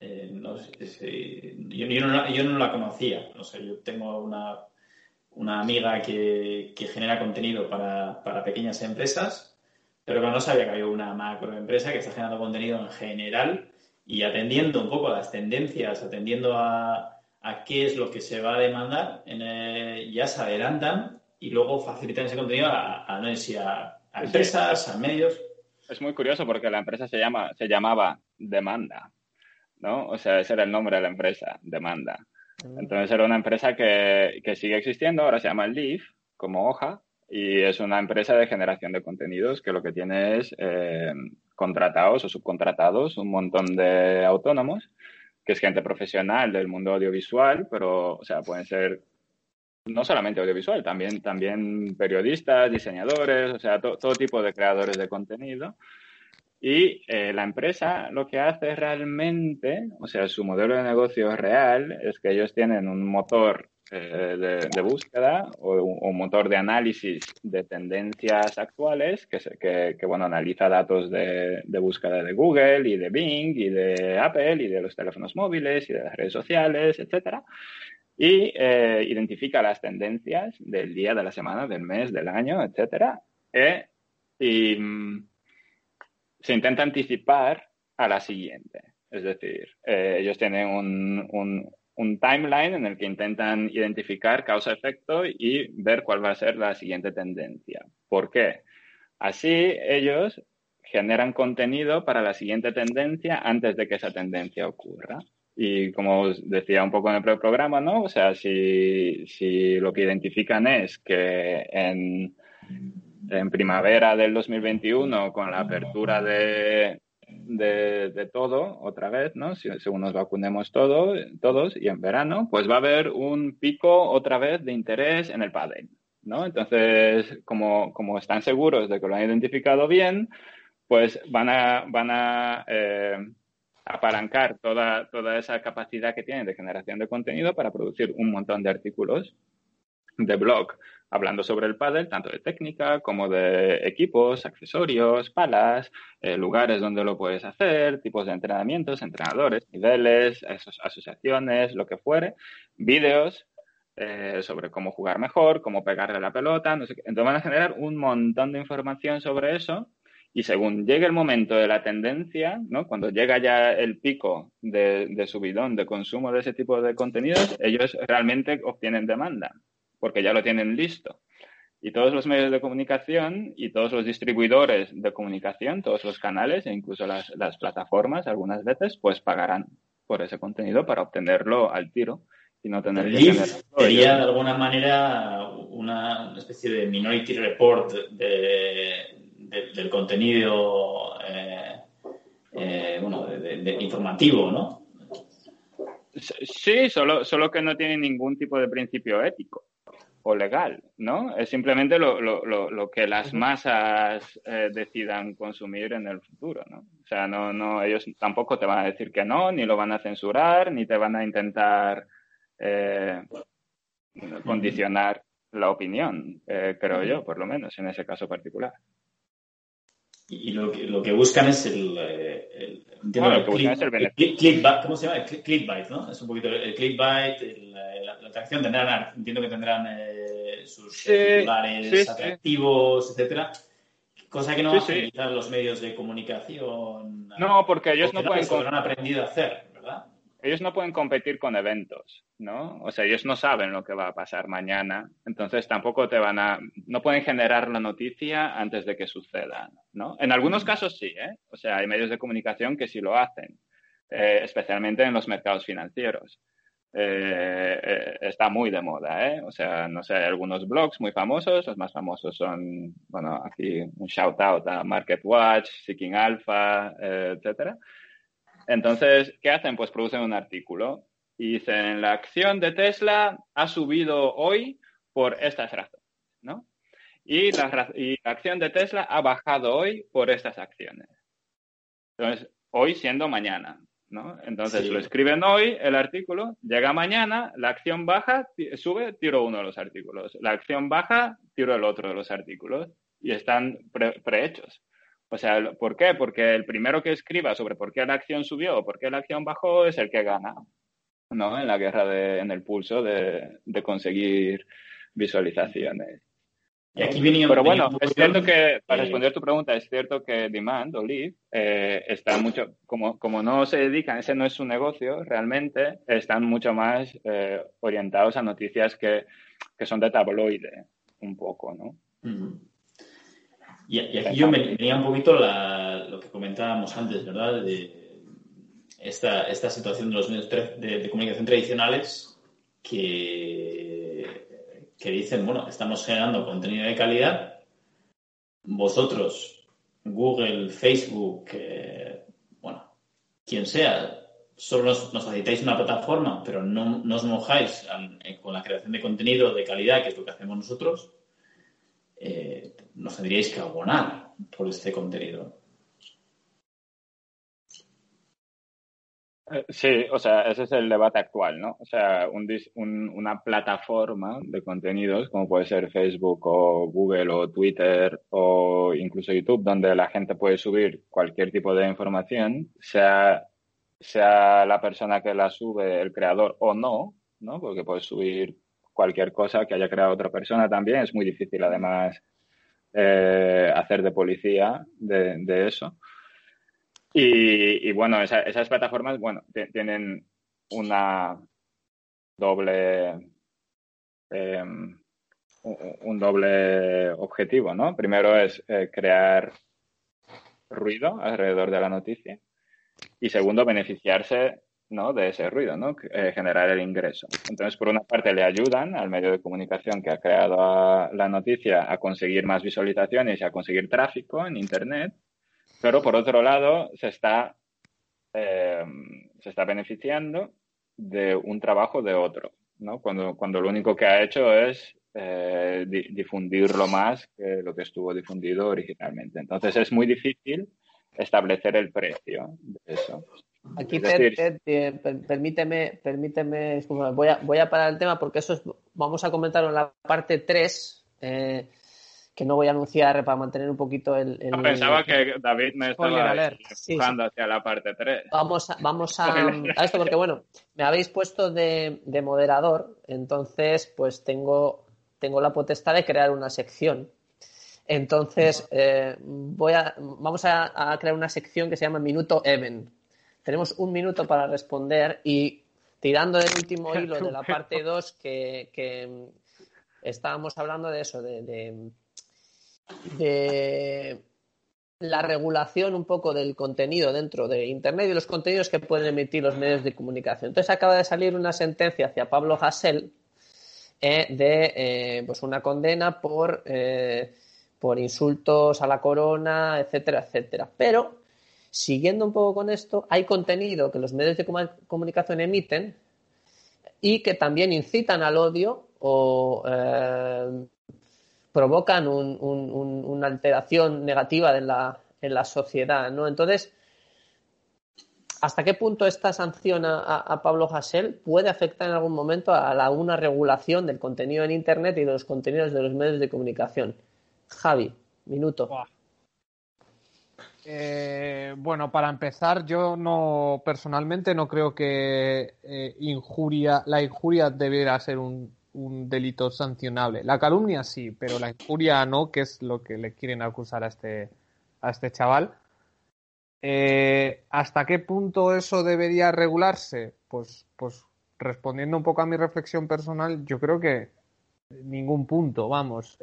Eh, no sé, yo, yo, no, yo, no, la conocía. O sea, yo tengo una, una amiga que, que genera contenido para, para, pequeñas empresas, pero que no sabía que había una macroempresa que está generando contenido en general y atendiendo un poco a las tendencias, atendiendo a, a qué es lo que se va a demandar, en, ya se adelantan y luego facilitan ese contenido a, a, a empresas, a medios. Es muy curioso porque la empresa se, llama, se llamaba Demanda, ¿no? O sea, ese era el nombre de la empresa, Demanda. Mm. Entonces era una empresa que, que sigue existiendo, ahora se llama Leaf, como hoja, y es una empresa de generación de contenidos que lo que tiene es eh, contratados o subcontratados un montón de autónomos que es gente profesional del mundo audiovisual, pero, o sea, pueden ser no solamente audiovisual, también, también periodistas, diseñadores, o sea, todo tipo de creadores de contenido. Y eh, la empresa lo que hace realmente, o sea, su modelo de negocio real es que ellos tienen un motor eh, de, búsqueda o un, motor de análisis de tendencias actuales que, que, que bueno, analiza datos de, de, búsqueda de Google y de Bing y de Apple y de los teléfonos móviles y de las redes sociales, etcétera. Y eh, identifica las tendencias del día, de la semana, del mes, del año, etcétera. Eh, y mm, se intenta anticipar a la siguiente. Es decir, ellos tienen un, un un timeline en el que intentan identificar causa-efecto y ver cuál va a ser la siguiente tendencia. ¿Por qué? Así ellos generan contenido para la siguiente tendencia antes de que esa tendencia ocurra. Y como os decía un poco en el programa, ¿no? O sea, si, si lo que identifican es que en, en primavera del 2021, con la apertura de, de, todo otra vez, ¿no? Si, según nos vacunemos todo, todos y en verano, pues va a haber un pico otra vez de interés en el pádel, ¿no? Entonces, como, como están seguros de que lo han identificado bien, pues van a, van a eh, apalancar toda, toda esa capacidad que tienen de generación de contenido para producir un montón de artículos de blog hablando sobre el pádel, tanto de técnica como de equipos, accesorios, palas, eh, lugares donde lo puedes hacer, tipos de entrenamientos, entrenadores, niveles, asociaciones, lo que fuere, vídeos eh, sobre cómo jugar mejor, cómo pegarle la pelota, no. Entonces van a generar un montón de información sobre eso y según llegue el momento de la tendencia, ¿no? cuando llega ya el pico de, de subidón de consumo de ese tipo de contenidos, ellos realmente obtienen demanda porque ya lo tienen listo. Y todos los medios de comunicación y todos los distribuidores de comunicación, todos los canales e incluso las, las plataformas, algunas veces, pues pagarán por ese contenido para obtenerlo al tiro y no tener que Sería de alguna manera una especie de minority report del contenido eh, eh, bueno, de, informativo, ¿no? Sí, solo, solo que no tiene ningún tipo de principio ético o legal, ¿no? Es simplemente lo, lo, lo, que las masas eh, decidan consumir en el futuro, ¿no? O sea, no, no, ellos tampoco te van a decir que no, ni lo van a censurar, ni te van a intentar eh, condicionar la opinión, eh, creo yo, por lo menos en ese caso particular. Y lo que, lo que buscan es el, el, clickbait, ¿cómo se llama? El clickbait, ¿no? Es un poquito el clickbait, la, la, atracción, tendrán, entiendo que tendrán eh, sus titulares atractivos, etcétera. Cosa que no va a utilizar los medios de comunicación. No, porque ellos no pueden... Lo han aprendido a hacer. Ellos no pueden competir con eventos, ¿no? O sea, ellos no saben lo que va a pasar mañana, entonces tampoco te van a, no pueden generar la noticia antes de que suceda, ¿no? En algunos casos sí, ¿eh? O sea, hay medios de comunicación que sí lo hacen, eh, especialmente en los mercados financieros. Eh, eh, está muy de moda, ¿eh? O sea, no sé, hay algunos blogs muy famosos, los más famosos son, bueno, aquí un shout out a MarketWatch, Seeking Alpha, etcétera entonces, ¿qué hacen? Pues producen un artículo y dicen, la acción de Tesla ha subido hoy por estas razones, ¿no? Y la, y la acción de Tesla ha bajado hoy por estas acciones. Entonces, hoy siendo mañana, ¿no? Entonces lo escriben hoy el artículo, llega mañana, la acción baja, sube, tiro uno de los artículos. La acción baja, tiro el otro de los artículos. Y están prehechos. O sea, ¿por qué? Porque el primero que escriba sobre por qué la acción subió o por qué la acción bajó es el que gana, ¿no? En la guerra de, en el pulso de, de conseguir visualizaciones. Y aquí venía, Pero bueno, es cierto que, para responder tu pregunta, es cierto que Demand o Leaf eh, están mucho, como, como no se dedican, ese no es su negocio, realmente están mucho más eh, orientados a noticias que, que, son de tabloide, un poco, ¿no? Y, aquí yo me venía un poquito la, lo que comentábamos antes, ¿verdad? De esta, esta situación de los medios de, de comunicación tradicionales que que dicen, bueno, estamos generando contenido de calidad, vosotros, Google, Facebook, bueno, quien sea, solo nos, nos, facilitáis una plataforma, pero no, os mojáis eh, con la creación de contenido de calidad, que es lo que hacemos nosotros, eh, nos tendríais que abonar por este contenido. Eh, sí, o sea, ese es el debate actual, ¿no? O sea, un, una plataforma de contenidos como puede ser Facebook o Google o Twitter o incluso YouTube, donde la gente puede subir cualquier tipo de información, sea, sea la persona que la sube, el creador o no, ¿no? Porque puedes subir cualquier cosa que haya creado otra persona también. Es muy difícil, además, eh, hacer de policía de, eso. Y, bueno, esas plataformas, bueno, tienen una doble, em, un doble objetivo, ¿no? Primero es eh, crear ruido alrededor de la noticia y segundo, beneficiarse ¿no? de ese ruido, ¿no? Eh, generar el ingreso. Entonces, por una parte, le ayudan al medio de comunicación que ha creado la noticia a conseguir más visualizaciones y a conseguir tráfico en Internet pero por otro lado, se está, eh, se está beneficiando de un trabajo de otro, ¿no? Cuando, cuando lo único que ha hecho es eh, difundirlo más que lo que estuvo difundido originalmente. Entonces es muy difícil establecer el precio de eso. Aquí, permíteme, permíteme, voy a, voy a parar el tema porque eso es, vamos a comentarlo en la parte 3. Eh, que no voy a anunciar para mantener un poquito el... pensaba que David me estaba empujando hacia la parte 3. Vamos a, vamos a, esto porque, bueno, me habéis puesto de, moderador, entonces pues tengo, tengo la potestad de crear una sección. Entonces, eh, voy a, vamos a, crear una sección que se llama Minuto Event. Tenemos un minuto para responder y tirando del último hilo de la parte 2 que, que estábamos hablando de eso, de, de la regulación un poco del contenido dentro de Internet y los contenidos que pueden emitir los medios de comunicación. Entonces acaba de salir una sentencia hacia Pablo Hassel eh, de eh, pues una condena por, eh, por insultos a la corona, etcétera, etcétera. Pero, siguiendo un poco con esto, hay contenido que los medios de comunicación emiten y que también incitan al odio o provocan una alteración negativa en la, en la sociedad, ¿no? Entonces, ¿hasta qué punto esta sanción a, Pablo Hassel puede afectar en algún momento a la, una regulación del contenido en Internet y de los contenidos de los medios de comunicación? Javi, minuto. Eh, bueno, para empezar, yo no personalmente no creo que eh, injuria, la injuria debiera ser un, delito sancionable. La calumnia sí, pero la injuria no, que es lo que le quieren acusar a este, a este chaval. Eh, ¿Hasta qué punto eso debería regularse? Pues, pues respondiendo un poco a mi reflexión personal, yo creo que ningún punto, vamos.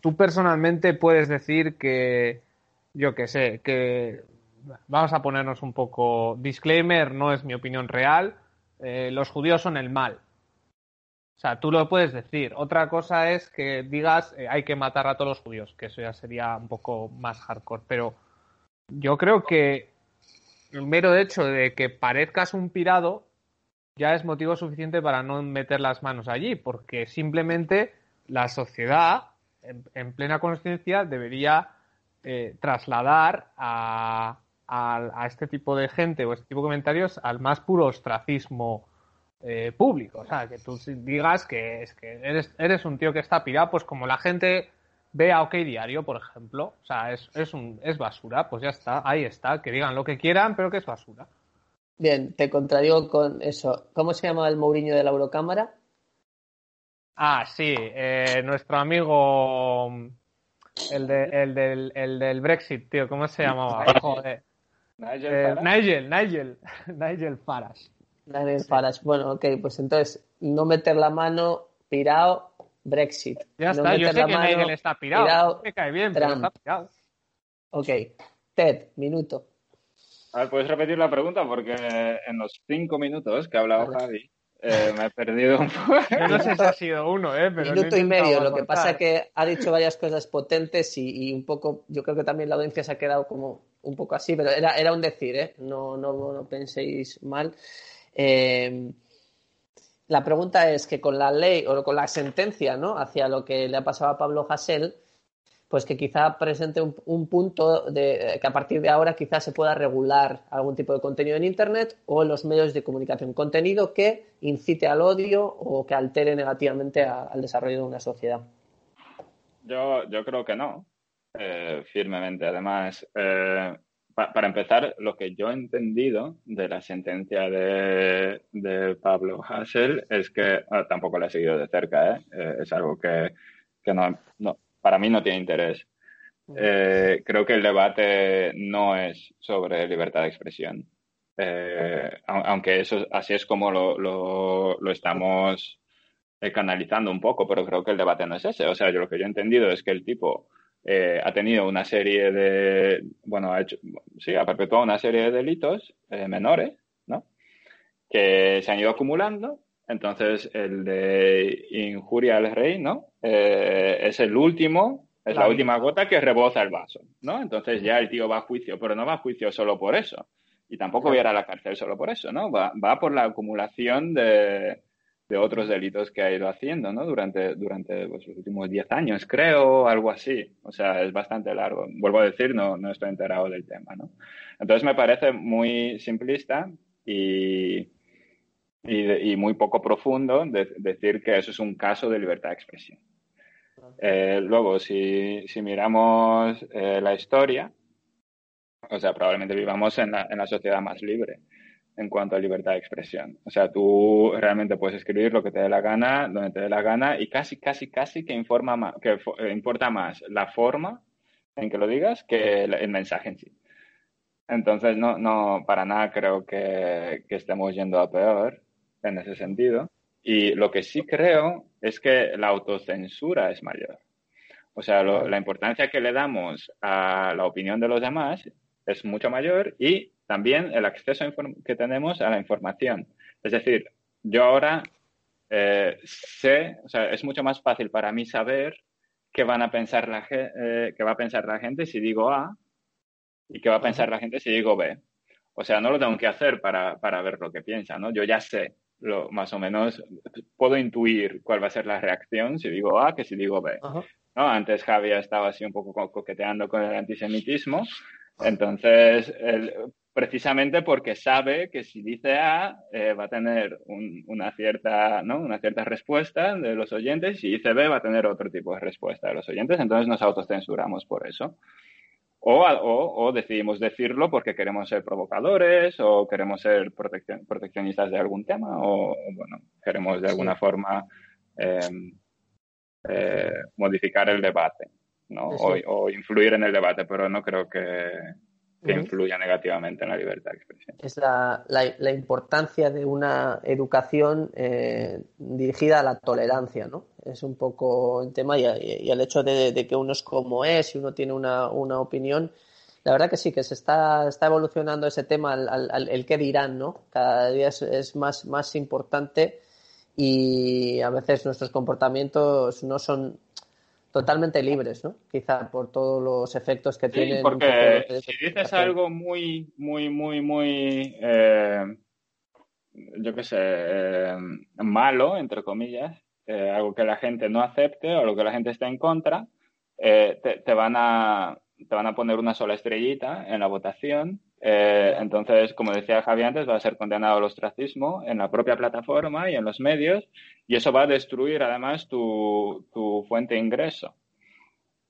Tú personalmente puedes decir que, yo qué sé, que vamos a ponernos un poco disclaimer, no es mi opinión real, eh, los judíos son el mal. O sea, tú lo puedes decir. Otra cosa es que digas eh, hay que matar a todos los judíos, que eso ya sería un poco más hardcore. Pero yo creo que el mero hecho de que parezcas un pirado ya es motivo suficiente para no meter las manos allí, porque simplemente la sociedad, en, plena conciencia, debería eh, trasladar a, a este tipo de gente o este tipo de comentarios al más puro ostracismo eh, público. O sea, que tú digas que, es que eres, eres un tío que está pirado, pues como la gente ve a OK Diario, por ejemplo. O sea, es, es, un, es basura, pues ya está, ahí está. Que digan lo que quieran, pero que es basura. Bien, te contradigo con eso. ¿Cómo se llama el Mourinho de la Eurocámara? Ah, sí, eh, nuestro amigo, el, de, el, del, el del Brexit, tío, ¿cómo se llamaba? Joder. Nigel, eh, Nigel, Nigel, Nigel Farage. Nigel Farage. Bueno, ok, pues entonces, no meter la mano, pirado, Brexit. Ya está, yo sé que Nigel está pirado. me cae bien, pero está pirado. Ok, Ted, minuto. A ver, ¿puedes repetir la pregunta? Porque en los cinco minutos que ha hablado Javi, eh, me he perdido un poco. Yo no sé si ha sido uno, ¿eh? Pero Minuto y medio. Lo que pasa es que ha dicho varias cosas potentes y, un poco, yo creo que también la audiencia se ha quedado como un poco así, pero era, era un decir, ¿eh? No, no, no penséis mal. Eh, la pregunta es que con la ley o con la sentencia, ¿no? Hacia lo que le ha pasado a Pablo Hasél, pues que quizá presente un, punto de que a partir de ahora quizás se pueda regular algún tipo de contenido en Internet o en los medios de comunicación. Contenido que incite al odio o que altere negativamente al desarrollo de una sociedad. Yo, yo creo que no, eh, firmemente. Además, eh, para empezar, lo que yo he entendido de la sentencia de, de Pablo Hassel es que ah, tampoco la he seguido de cerca, ¿eh? es algo que, que no, para mí no tiene interés. Eh, creo que el debate no es sobre libertad de expresión. Eh, aunque eso así es como lo, lo, estamos eh, canalizando un poco, pero creo que el debate no es ese. O sea, yo lo que yo he entendido es que el tipo ha tenido una serie de, bueno, ha hecho, sí, ha perpetuado una serie de delitos menores, ¿no? Que se han ido acumulando entonces, el de injuria al rey, ¿no? Eh, es el último, es la, última gota que reboza el vaso, ¿no? Entonces ya el tío va a juicio, pero no va a juicio solo por eso. Y tampoco va a ir a la cárcel solo por eso, ¿no? Va, va por la acumulación de, de, otros delitos que ha ido haciendo, ¿no? Durante, durante pues, los últimos 10 años, creo, algo así. O sea, es bastante largo. Vuelvo a decir, no, no estoy enterado del tema, ¿no? Entonces me parece muy simplista y y, muy poco profundo decir que eso es un caso de libertad de expresión. Eh, luego, si, si miramos eh, la historia, o sea, probablemente vivamos en la, en la, sociedad más libre en cuanto a libertad de expresión. O sea, tú realmente puedes escribir lo que te dé la gana, donde te dé la gana, y casi, casi, casi que, informa más, que eh, importa más la forma en que lo digas que el, el mensaje en sí. Entonces, no, no, para nada creo que, que estemos yendo a peor en ese sentido. Y lo que sí creo es que la autocensura es mayor. O sea, la importancia que le damos a la opinión de los demás es mucho mayor y también el acceso que tenemos a la información. Es decir, yo ahora eh, sé, o sea, es mucho más fácil para mí saber qué van a pensar la eh, qué va a pensar la gente si digo A y qué va a pensar la gente si digo B. O sea, no lo tengo que hacer para, para ver lo que piensa, ¿no? Yo ya sé lo, más o menos puedo intuir cuál va a ser la reacción si digo A que si digo B. ¿no? Antes Javi estaba así un poco coqueteando con el antisemitismo, entonces precisamente porque sabe que si dice A eh, va a tener una, cierta, ¿no? una cierta respuesta de los oyentes y si dice B va a tener otro tipo de respuesta de los oyentes, entonces nos autocensuramos por eso. O, decidimos decirlo porque queremos ser provocadores o queremos ser proteccionistas de algún tema o, bueno, queremos de alguna forma em, eh, modificar el debate ¿no? O, influir en el debate, pero no creo que, influya negativamente en la libertad de expresión. Es la, la, importancia de una educación eh, dirigida a la tolerancia, ¿no? es un poco el tema y, el hecho de, que uno es como es y uno tiene una, opinión. La verdad que sí, que se está, está evolucionando ese tema, el qué dirán, ¿no? Cada día es, más, más importante y a veces nuestros comportamientos no son totalmente libres, ¿no? Quizá por todos los efectos que sí, tienen. porque si dices algo muy, muy, muy, muy, eh, yo qué sé, eh, malo, entre comillas, eh, algo que la gente no acepte o lo que la gente está en contra, te, van a, te van a poner una sola estrellita en la votación. Eh, entonces, como decía Javi antes, va a ser condenado al ostracismo en la propia plataforma y en los medios, y eso va a destruir además tu, tu fuente de ingreso.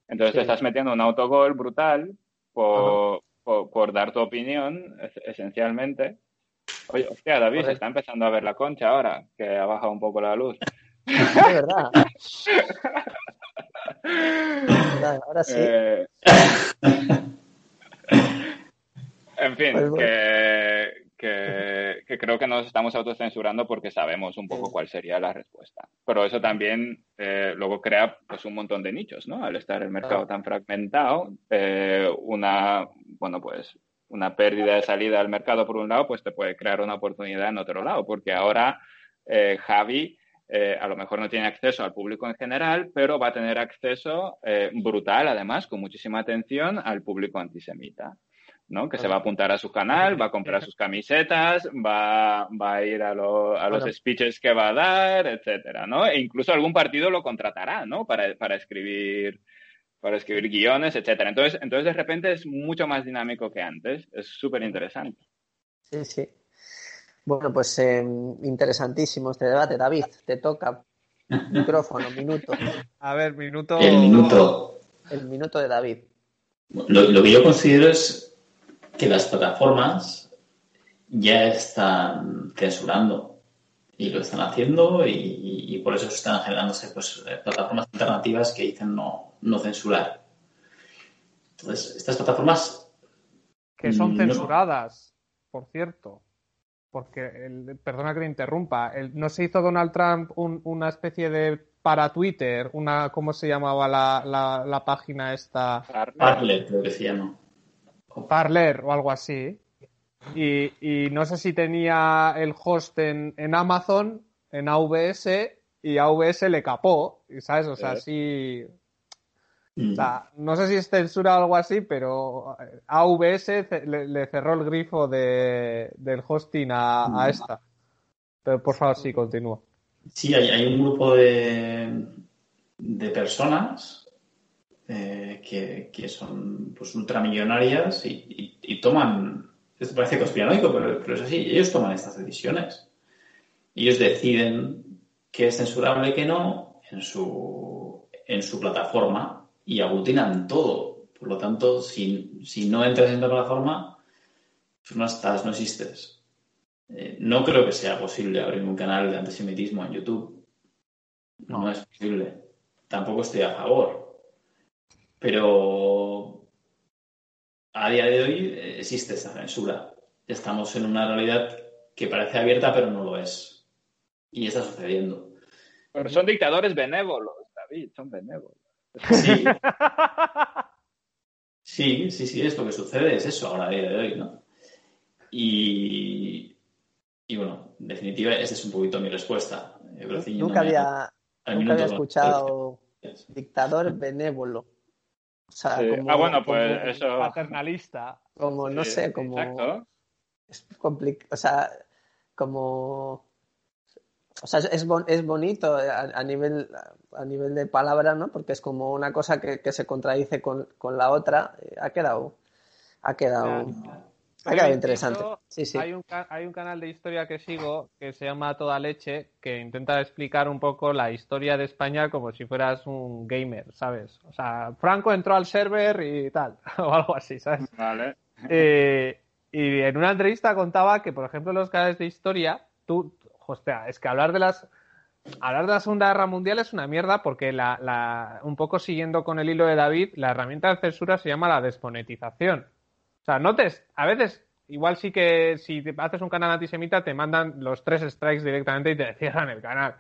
Entonces te estás metiendo un autogol brutal por, por, dar tu opinión, esencialmente. Oye, hostia, David, se está empezando a ver la concha ahora, que ha bajado un poco la luz. De verdad. Ahora sí. Eh, en fin, pues que, que, creo que nos estamos autocensurando porque sabemos un poco cuál sería la respuesta. Pero eso también eh, luego crea pues un montón de nichos, ¿no? Al estar el mercado tan fragmentado, eh, una, bueno, pues una pérdida de salida al mercado por un lado, pues te puede crear una oportunidad en otro lado, porque ahora eh, a lo mejor no tiene acceso al público en general, pero va a tener acceso brutal, además, con muchísima atención al público antisemita. ¿no? Que se va a apuntar a su canal, va a comprar sus camisetas, va, va a ir a, a los speeches que va a dar, etcétera, ¿no? E incluso algún partido lo contratará, ¿no? Para, para escribir para escribir guiones, etcétera. Entonces, entonces de repente es mucho más dinámico que antes. Es súper interesante. Sí, sí. Bueno, pues eh, interesantísimo este debate. David, te toca. Micrófono, minuto. A ver, minuto. El minuto. El minuto de David. Lo, lo que yo considero es que las plataformas ya están censurando y lo están haciendo y, por eso están generándose pues, plataformas alternativas que dicen no, no censurar. Entonces, estas plataformas... Que son censuradas, por cierto. Porque, perdona que me interrumpa, ¿no se hizo Donald Trump una especie de para Twitter, una, ¿cómo se llamaba la, la, página esta? Parler, creo que se llama. Parler o algo así. Y, no sé si tenía el host en, Amazon, en AVS, y AVS le capó, ¿sabes? O sea, sí. O sea, no sé si es censura o algo así, pero AVS le, cerró el grifo de, del hosting a, esta. Pero por favor, sí, continúa. Sí, hay, hay un grupo de, de personas eh, que, son pues ultramillonarias y, y, toman, esto parece conspiranoico, pero, pero es así, ellos toman estas decisiones. Ellos deciden qué es censurable y qué no en su, en su plataforma y aglutinan todo. Por lo tanto, si, si no entras en la plataforma, pues no estás, no existes. Eh, no creo que sea posible abrir un canal de antisemitismo en YouTube. no es posible. Tampoco estoy a favor pero a día de hoy existe esta censura. Estamos en una realidad que parece abierta, pero no lo es. Y está sucediendo. Pero son dictadores benévolos, David, son benévolos. Sí. Sí, sí, sí, es lo que sucede, es eso ahora a día de hoy, ¿no? Y, y bueno, en definitiva, esa es un poquito mi respuesta. Nunca había, nunca había escuchado dictador benévolo ah, bueno, pues eso. Paternalista. Como, no sé, como. Es complicado. O sea, como. O sea, es, es bonito a, nivel, a nivel de palabra, ¿no? Porque es como una cosa que, que se contradice con, con, la otra. Ha quedado. Ha quedado. Ha quedado interesante. Sí, sí. Hay, un, hay un canal de historia que sigo que se llama Toda Leche, que intenta explicar un poco la historia de España como si fueras un gamer, ¿sabes? O sea, Franco entró al server y tal, o algo así, ¿sabes? Vale. Eh, y en una entrevista contaba que, por ejemplo, los canales de historia, tú, hostia, es que hablar de las hablar de la Segunda Guerra Mundial es una mierda porque la, la, un poco siguiendo con el hilo de David, la herramienta de censura se llama la desmonetización. O sea, notes, a veces, igual sí que si haces un canal antisemita te mandan los tres strikes directamente y te cierran el canal.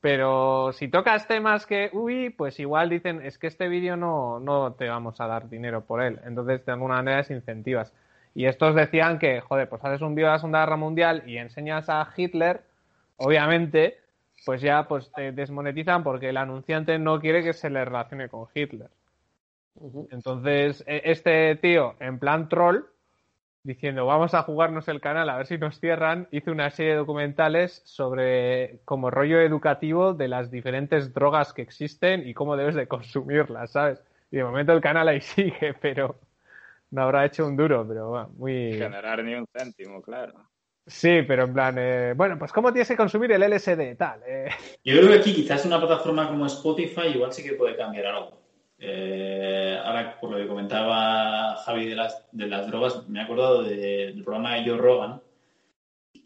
Pero si tocas temas que, uy, pues igual dicen, es que este vídeo no, no te vamos a dar dinero por él. Entonces, de alguna manera, es incentivas. Y estos decían que, joder, pues haces un vídeo de la Segunda Guerra Mundial y enseñas a Hitler, obviamente, pues ya pues te desmonetizan porque el anunciante no quiere que se le relacione con Hitler. Entonces, e, este tío, en plan troll, diciendo vamos a jugarnos el canal a ver si nos cierran, hizo una serie de documentales sobre como rollo educativo de las diferentes drogas que existen y cómo debes de consumirlas, ¿sabes? Y de momento el canal ahí sigue, pero no habrá hecho un duro, pero bueno, muy... Generar ni un céntimo, claro. Sí, pero en plan, eh, bueno, pues ¿cómo tienes que consumir el LSD? Tal. Eh. Yo creo que aquí quizás una plataforma como Spotify igual sí que puede cambiar algo. Eh, ahora, por lo que comentaba Javi de las, drogas, me he acordado de- del programa de Joe Rogan,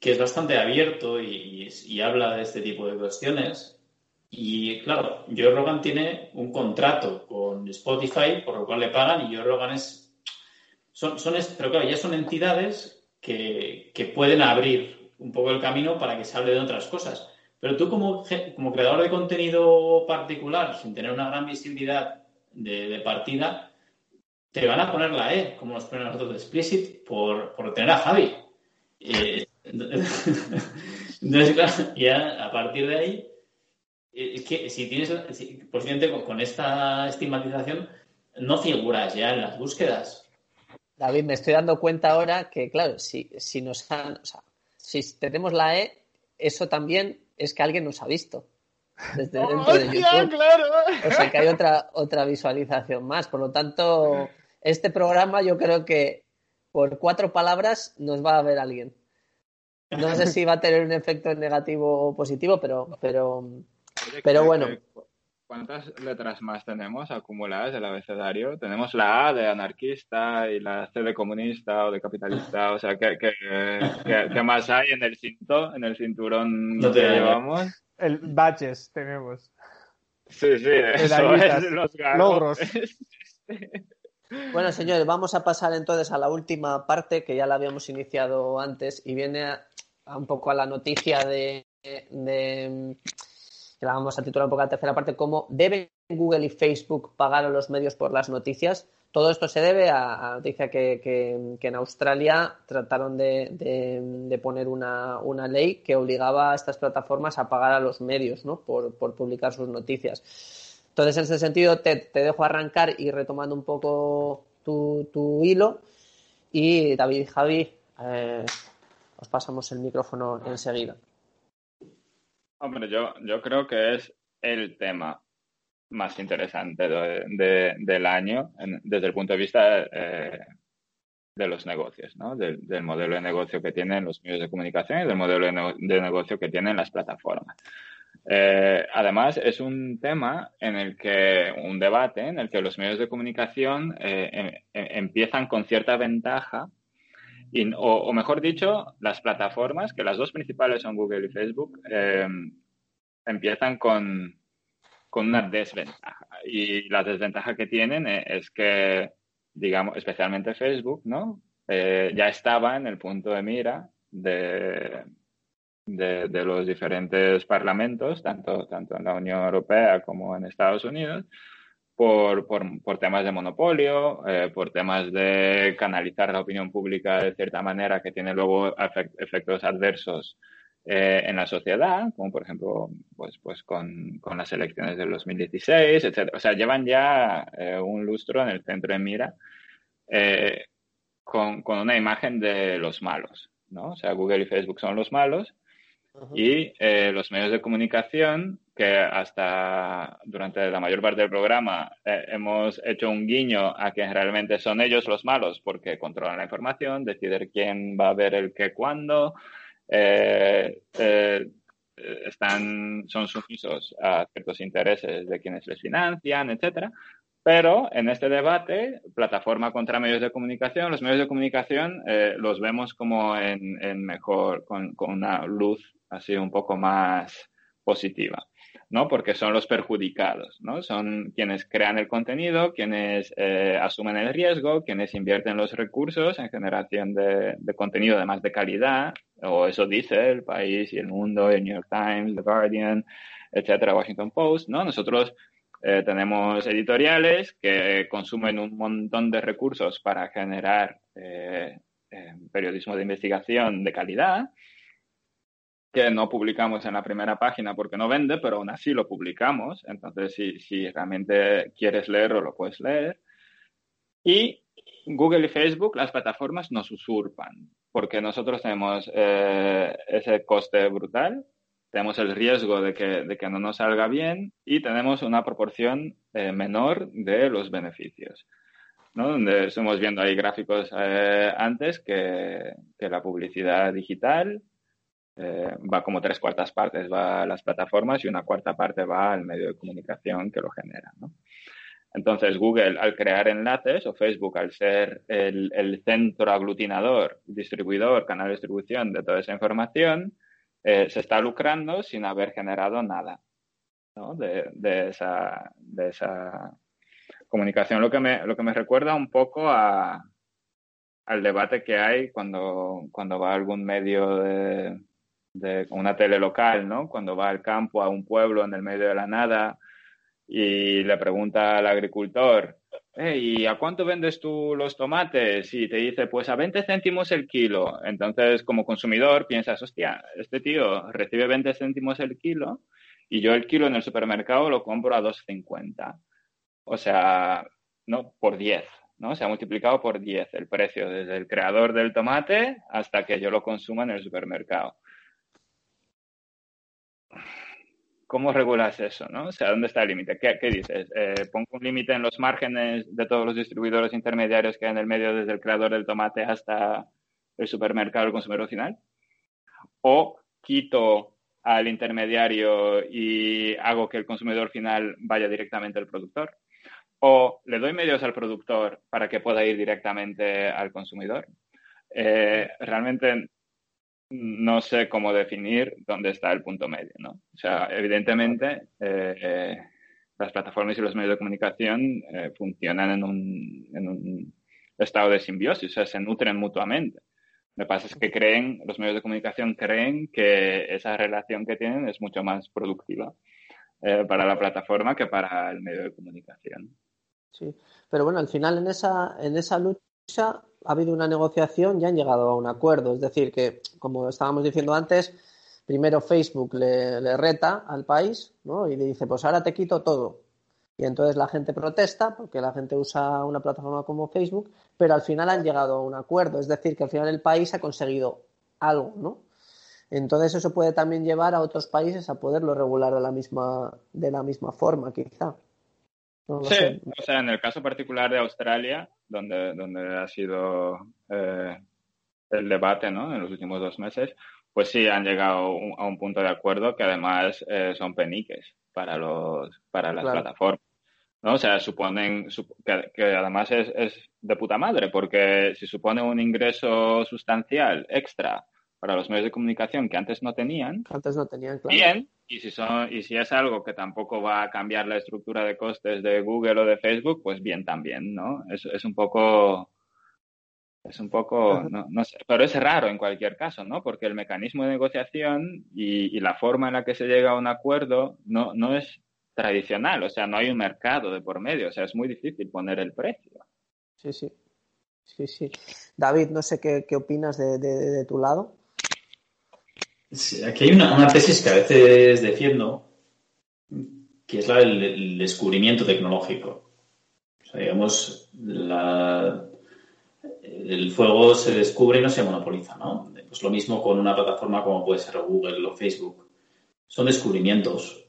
que es bastante abierto y, habla de este tipo de cuestiones. Y claro, Joe Rogan tiene un contrato con Spotify, por lo cual le pagan, y Joe Rogan es. Son, pero claro, ya son entidades que, pueden abrir un poco el camino para que se hable de otras cosas. Pero tú, como, como creador de contenido particular, sin tener una gran visibilidad de, partida, te van a poner la E, como nos ponen nosotros de Explicit, por, por tener a Javi. Entonces, ya a partir de ahí, es que si tienes, si- posiblemente con, con esta estigmatización, no figuras ya en las búsquedas. David, me estoy dando cuenta ahora que, claro, si, si nos han, o sea, si tenemos la E, eso también es que alguien nos ha visto desde dentro de YouTube. claro! O sea que hay otra, otra visualización más. Por lo tanto, este programa yo creo que por cuatro palabras nos va a ver alguien. No sé si va a tener un efecto negativo o positivo, pero, pero Pero ¿qué- bueno. ¿Cuántas letras más tenemos acumuladas del abecedario? Tenemos la A de anarquista y la C de comunista o de capitalista. O sea, ¿qué, qué, qué- qué más hay en el cinto, en el cinturón No te- que llevamos? El badges tenemos. Sí, sí, eso es los garros. logros. Bueno, señores, vamos a pasar entonces a la última parte que ya la habíamos iniciado antes y viene a, a un poco a la noticia de, de- vamos a titular un poco la tercera parte como ¿deben Google y Facebook pagar a los medios por las noticias? Todo esto se debe a, a noticia que, que- en Australia trataron de, de- de poner una, una ley que obligaba a estas plataformas a pagar a los medios ¿no? por, por publicar sus noticias. Entonces, en ese sentido, te, te dejo arrancar y retomando un poco tu, tu hilo. Y David y Javi, eh, os pasamos el micrófono enseguida. Hombre, yo, yo creo que es el tema más interesante de- de- del año desde el punto de vista eh, de los negocios, ¿no? Del, del modelo de negocio que tienen los medios de comunicación y del modelo de negocio que tienen las plataformas. Eh, además, es un tema en el que, un debate en el que los medios de comunicación eh, em- em- empiezan con cierta ventaja y, o, o mejor dicho, las plataformas, que las dos principales son Google y Facebook, eh, empiezan con, con una desventaja. Y la desventaja que tienen eh, es que, digamos, especialmente Facebook, ¿no? Eh, ya estaba en el punto de mira de, de, de los diferentes parlamentos, tanto, tanto en la Unión Europea como en Estados Unidos, por, por, por temas de monopolio, eh, por temas de canalizar la opinión pública de cierta manera que tiene luego efect- efectos adversos eh, en la sociedad, como por ejemplo pues, pues con, con las elecciones del 2016, etc. O sea, llevan ya eh, un lustro en el centro de mira eh, con, con una imagen de los malos, ¿no? O sea, Google y Facebook son los malos y eh, los medios de comunicación, que hasta durante la mayor parte del programa eh, hemos hecho un guiño a que realmente son ellos los malos porque controlan la información, deciden quién va a ver el qué cuándo, eh, eh, están, son sumisos a ciertos intereses de quienes les financian, etcétera. Pero en este debate, plataforma contra medios de comunicación, los medios de comunicación eh, los vemos como en, en mejor, con, con, una luz así un poco más positiva, ¿no? Porque son los perjudicados, ¿no? Son quienes crean el contenido, quienes eh, asumen el riesgo, quienes invierten los recursos en generación de, de contenido de más de calidad, o eso dice el país y el mundo, el New York Times, The Guardian, etcétera, Washington Post, ¿no? Nosotros eh, tenemos editoriales que consumen un montón de recursos para generar eh, periodismo de investigación de calidad, que no publicamos en la primera página porque no vende, pero aún así lo publicamos. Entonces, si, si realmente quieres leerlo, lo puedes leer. Y Google y Facebook, las plataformas nos usurpan, porque nosotros tenemos eh, ese coste brutal tenemos el riesgo de que, de que no nos salga bien y tenemos una proporción eh, menor de los beneficios. ¿no? Donde estamos viendo ahí gráficos eh, antes que, que, la publicidad digital eh, va como tres cuartas partes va a las plataformas y una cuarta parte va al medio de comunicación que lo genera. Entonces, Google, al crear enlaces, o Facebook, al ser el, centro aglutinador, distribuidor, canal de distribución de toda esa información, eh, se está lucrando sin haber generado nada de, esa, de, esa, comunicación. Lo que me, lo que me recuerda un poco a, al debate que hay cuando, cuando va algún medio de, de una tele local, ¿no? cuando va al campo, a un pueblo en el medio de la nada y le pregunta al agricultor, ¿y a cuánto vendes tú los tomates? Y te dice, pues a 20 céntimos el kilo. Entonces, como consumidor, piensas, hostia, este tío recibe 20 céntimos el kilo y yo el kilo en el supermercado lo compro a 2,50. O sea, no, por 10, ¿no? Se ha multiplicado por 10 el precio, desde el creador del tomate hasta que yo lo consuma en el supermercado. ¿Cómo regulas eso? ¿no? O sea, ¿dónde está el límite? ¿Qué, ¿Qué, dices? Eh, ¿Pongo un límite en los márgenes de todos los distribuidores intermediarios que hay en el medio, desde el creador del tomate hasta el supermercado, el consumidor final? ¿O quito al intermediario y hago que el consumidor final vaya directamente al productor? ¿O le doy medios al productor para que pueda ir directamente al consumidor? Eh, realmente no sé cómo definir dónde está el punto medio, ¿no? O sea, evidentemente eh, eh, las plataformas y los medios de comunicación eh, funcionan en un, en un, estado de simbiosis, o sea, se nutren mutuamente. Lo que pasa es que creen, los medios de comunicación creen que esa relación que tienen es mucho más productiva para la plataforma que para el medio de comunicación. Sí, pero bueno, al final en esa, en esa lucha ha habido una negociación y han llegado a un acuerdo. Es decir, que, como estábamos diciendo antes, primero Facebook le, reta al país ¿no? y le dice, pues ahora te quito todo. Y entonces la gente protesta porque la gente usa una plataforma como Facebook, pero al final han llegado a un acuerdo. Es decir, que al final el país ha conseguido algo, ¿no? Entonces eso puede también llevar a otros países a poderlo regular de la misma, de la misma forma, quizá. No sí, sé. o sea, en el caso particular de Australia, donde, donde ha sido eh, el debate ¿no? en los últimos dos meses, pues sí han llegado a un punto de acuerdo que además eh, son peniques para, los, para las claro. plataformas. ¿no? O sea, suponen que, que además es, es, de puta madre, porque si supone un ingreso sustancial extra para los medios de comunicación que antes no tenían, antes no tenían, claro. bien, y si, son, y si es algo que tampoco va a cambiar la estructura de costes de Google o de Facebook, pues bien también, ¿no? Es, es un poco... Es un poco, no, no, sé, pero es raro en cualquier caso, ¿no? Porque el mecanismo de negociación y, y, la forma en la que se llega a un acuerdo no, no es tradicional, o sea, no hay un mercado de por medio, o sea, es muy difícil poner el precio. Sí, sí. Sí, sí. David, no sé qué, qué opinas de, de, de tu lado. Aquí hay una, una, tesis que a veces defiendo, que es la del, descubrimiento tecnológico. O sea, digamos, el fuego se descubre y no se monopoliza, ¿no? Pues lo mismo con una plataforma como puede ser Google o Facebook. Son descubrimientos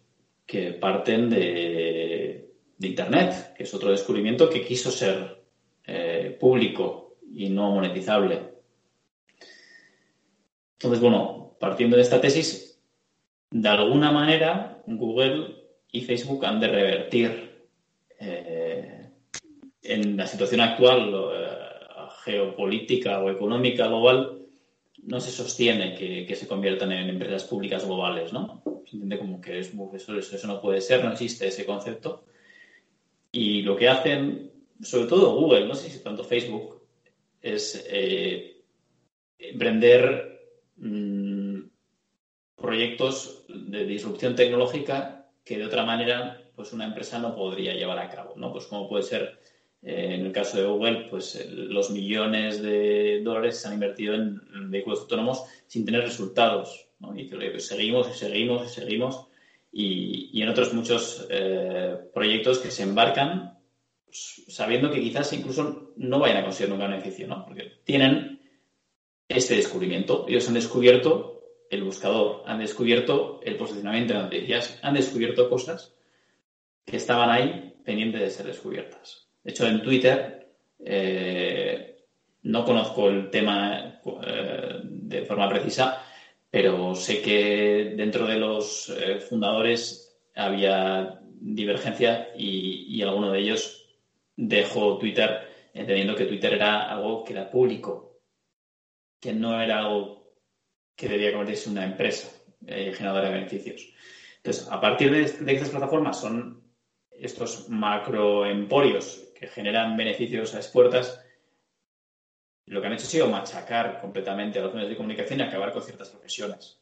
que parten de, de Internet, que es otro descubrimiento que quiso ser eh, público y no monetizable. Entonces, bueno, partiendo de esta tesis, de alguna manera Google y Facebook han de revertir eh, en la situación actual eh, geopolítica o económica global, no se sostiene que, que, se conviertan en empresas públicas globales, ¿no? Se entiende como que es, eso, no puede ser, no existe ese concepto. Y lo que hacen, sobre todo Google, no sé si tanto Facebook, es eh, emprender mmm, proyectos de disrupción tecnológica que de otra manera pues una empresa no podría llevar a cabo, ¿no? Pues como puede ser eh, en el caso de Google, pues los millones de dólares se han invertido en, vehículos autónomos sin tener resultados. Y seguimos y seguimos y seguimos y, en otros muchos eh, proyectos que se embarcan pues, sabiendo que quizás incluso no vayan a conseguir un gran beneficio, ¿no? Porque tienen este descubrimiento. Ellos han descubierto el buscador, han descubierto el posicionamiento de noticias, han descubierto cosas que estaban ahí pendientes de ser descubiertas. De hecho, en Twitter eh, no conozco el tema eh, de forma precisa, pero sé que dentro de los eh, fundadores había divergencia y, alguno de ellos dejó Twitter entendiendo que Twitter era algo que era público, que no era algo que debía convertirse en una empresa eh, generadora de beneficios. Entonces, a partir de, de estas plataformas son estos macroemporios que generan beneficios a expuertas lo que han hecho ha sido machacar completamente a los medios de comunicación y acabar con ciertas profesiones.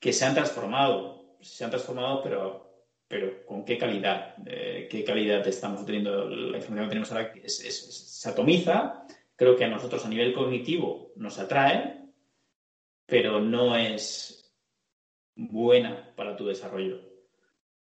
Que se han transformado, se han transformado, pero, pero ¿con qué calidad? Eh, ¿Qué calidad estamos teniendo? La información que tenemos ahora se atomiza, creo que a nosotros a nivel cognitivo nos atrae, pero no es buena para tu desarrollo,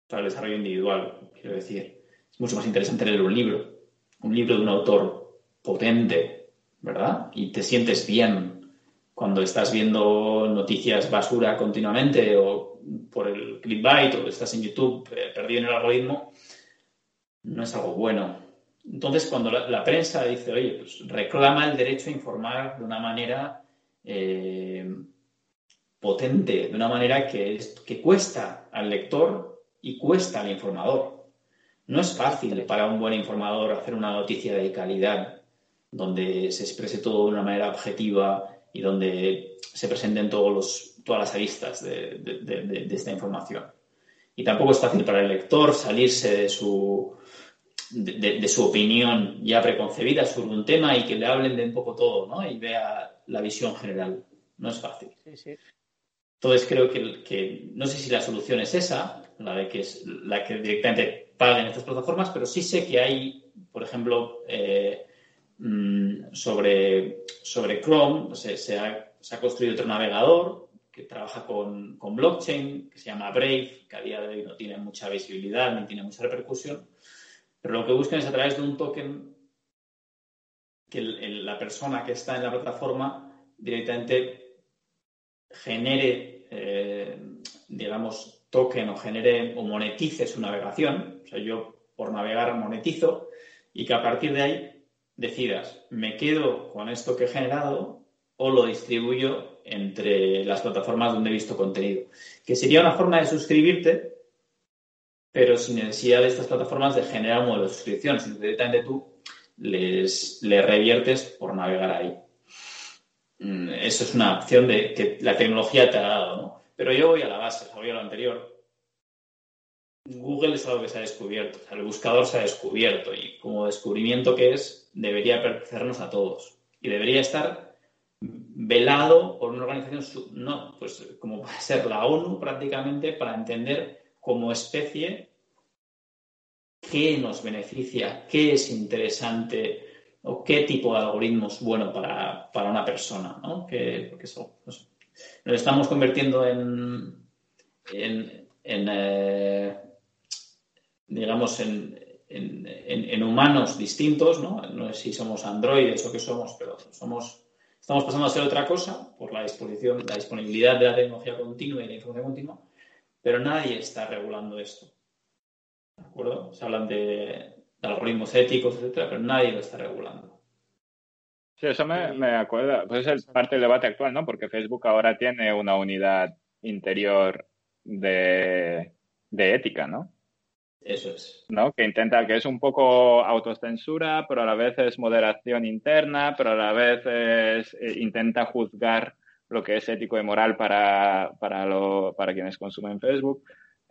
para el desarrollo individual, quiero decir. Es mucho más interesante leer un libro, un libro de un autor potente, ¿verdad? Y te sientes bien cuando estás viendo noticias basura continuamente o por el clickbait o estás en YouTube eh, perdido en el algoritmo, no es algo bueno. Entonces, cuando la, prensa dice, oye, pues reclama el derecho a informar de una manera eh, potente, de una manera que, que cuesta al lector y cuesta al informador. No es fácil para un buen informador hacer una noticia de calidad donde se exprese todo de una manera objetiva y donde se presenten todos los, todas las aristas de, esta información. Y tampoco es fácil para el lector salirse de su, de, su opinión ya preconcebida sobre un tema y que le hablen de un poco todo ¿no? y vea la visión general. No es fácil. Entonces creo que, no sé si la solución es esa, la de que directamente paguen estas plataformas, pero sí sé que hay, por ejemplo, eh, Mm, sobre, sobre Chrome, se, ha, construido otro navegador que trabaja con, blockchain, que se llama Brave, que a día de hoy no tiene mucha visibilidad ni tiene mucha repercusión, pero lo que buscan es a través de un token que la persona que está en la plataforma directamente genere, eh, digamos, token o genere o monetice su navegación. O sea, yo por navegar monetizo y que a partir de ahí decidas, me quedo con esto que he generado o lo distribuyo entre las plataformas donde he visto contenido. Que sería una forma de suscribirte, pero sin necesidad de estas plataformas de generar un modelo de suscripción, sino directamente tú les, reviertes por navegar ahí. Mm, eso es una opción de que la tecnología te ha dado, ¿no? Pero yo voy a la base, voy a lo anterior. Google es algo que se ha descubierto, el buscador se ha descubierto y como descubrimiento que es, debería pertenecernos a todos y debería estar velado por una organización, no, pues como puede ser la ONU prácticamente, para entender como especie qué nos beneficia, qué es interesante o qué tipo de algoritmo es bueno para, una persona, ¿no? Que, porque eso, nos estamos convirtiendo en, en, eh, digamos, en, en, humanos distintos, ¿no? No sé si somos androides o qué somos, pero somos, estamos pasando a ser otra cosa por la disposición, la disponibilidad de la tecnología continua y la información continua, pero nadie está regulando esto. ¿De acuerdo? Se hablan de, algoritmos éticos, etcétera, pero nadie lo está regulando. Sí, eso me, me acuerda. Pues es parte del debate actual, ¿no? Porque Facebook ahora tiene una unidad interior de, de ética, ¿no? Eso es. ¿no? Que intenta, que es un poco autocensura, pero a la vez es moderación interna, pero a la vez es, eh, intenta juzgar lo que es ético y moral para, para, lo, para quienes consumen Facebook.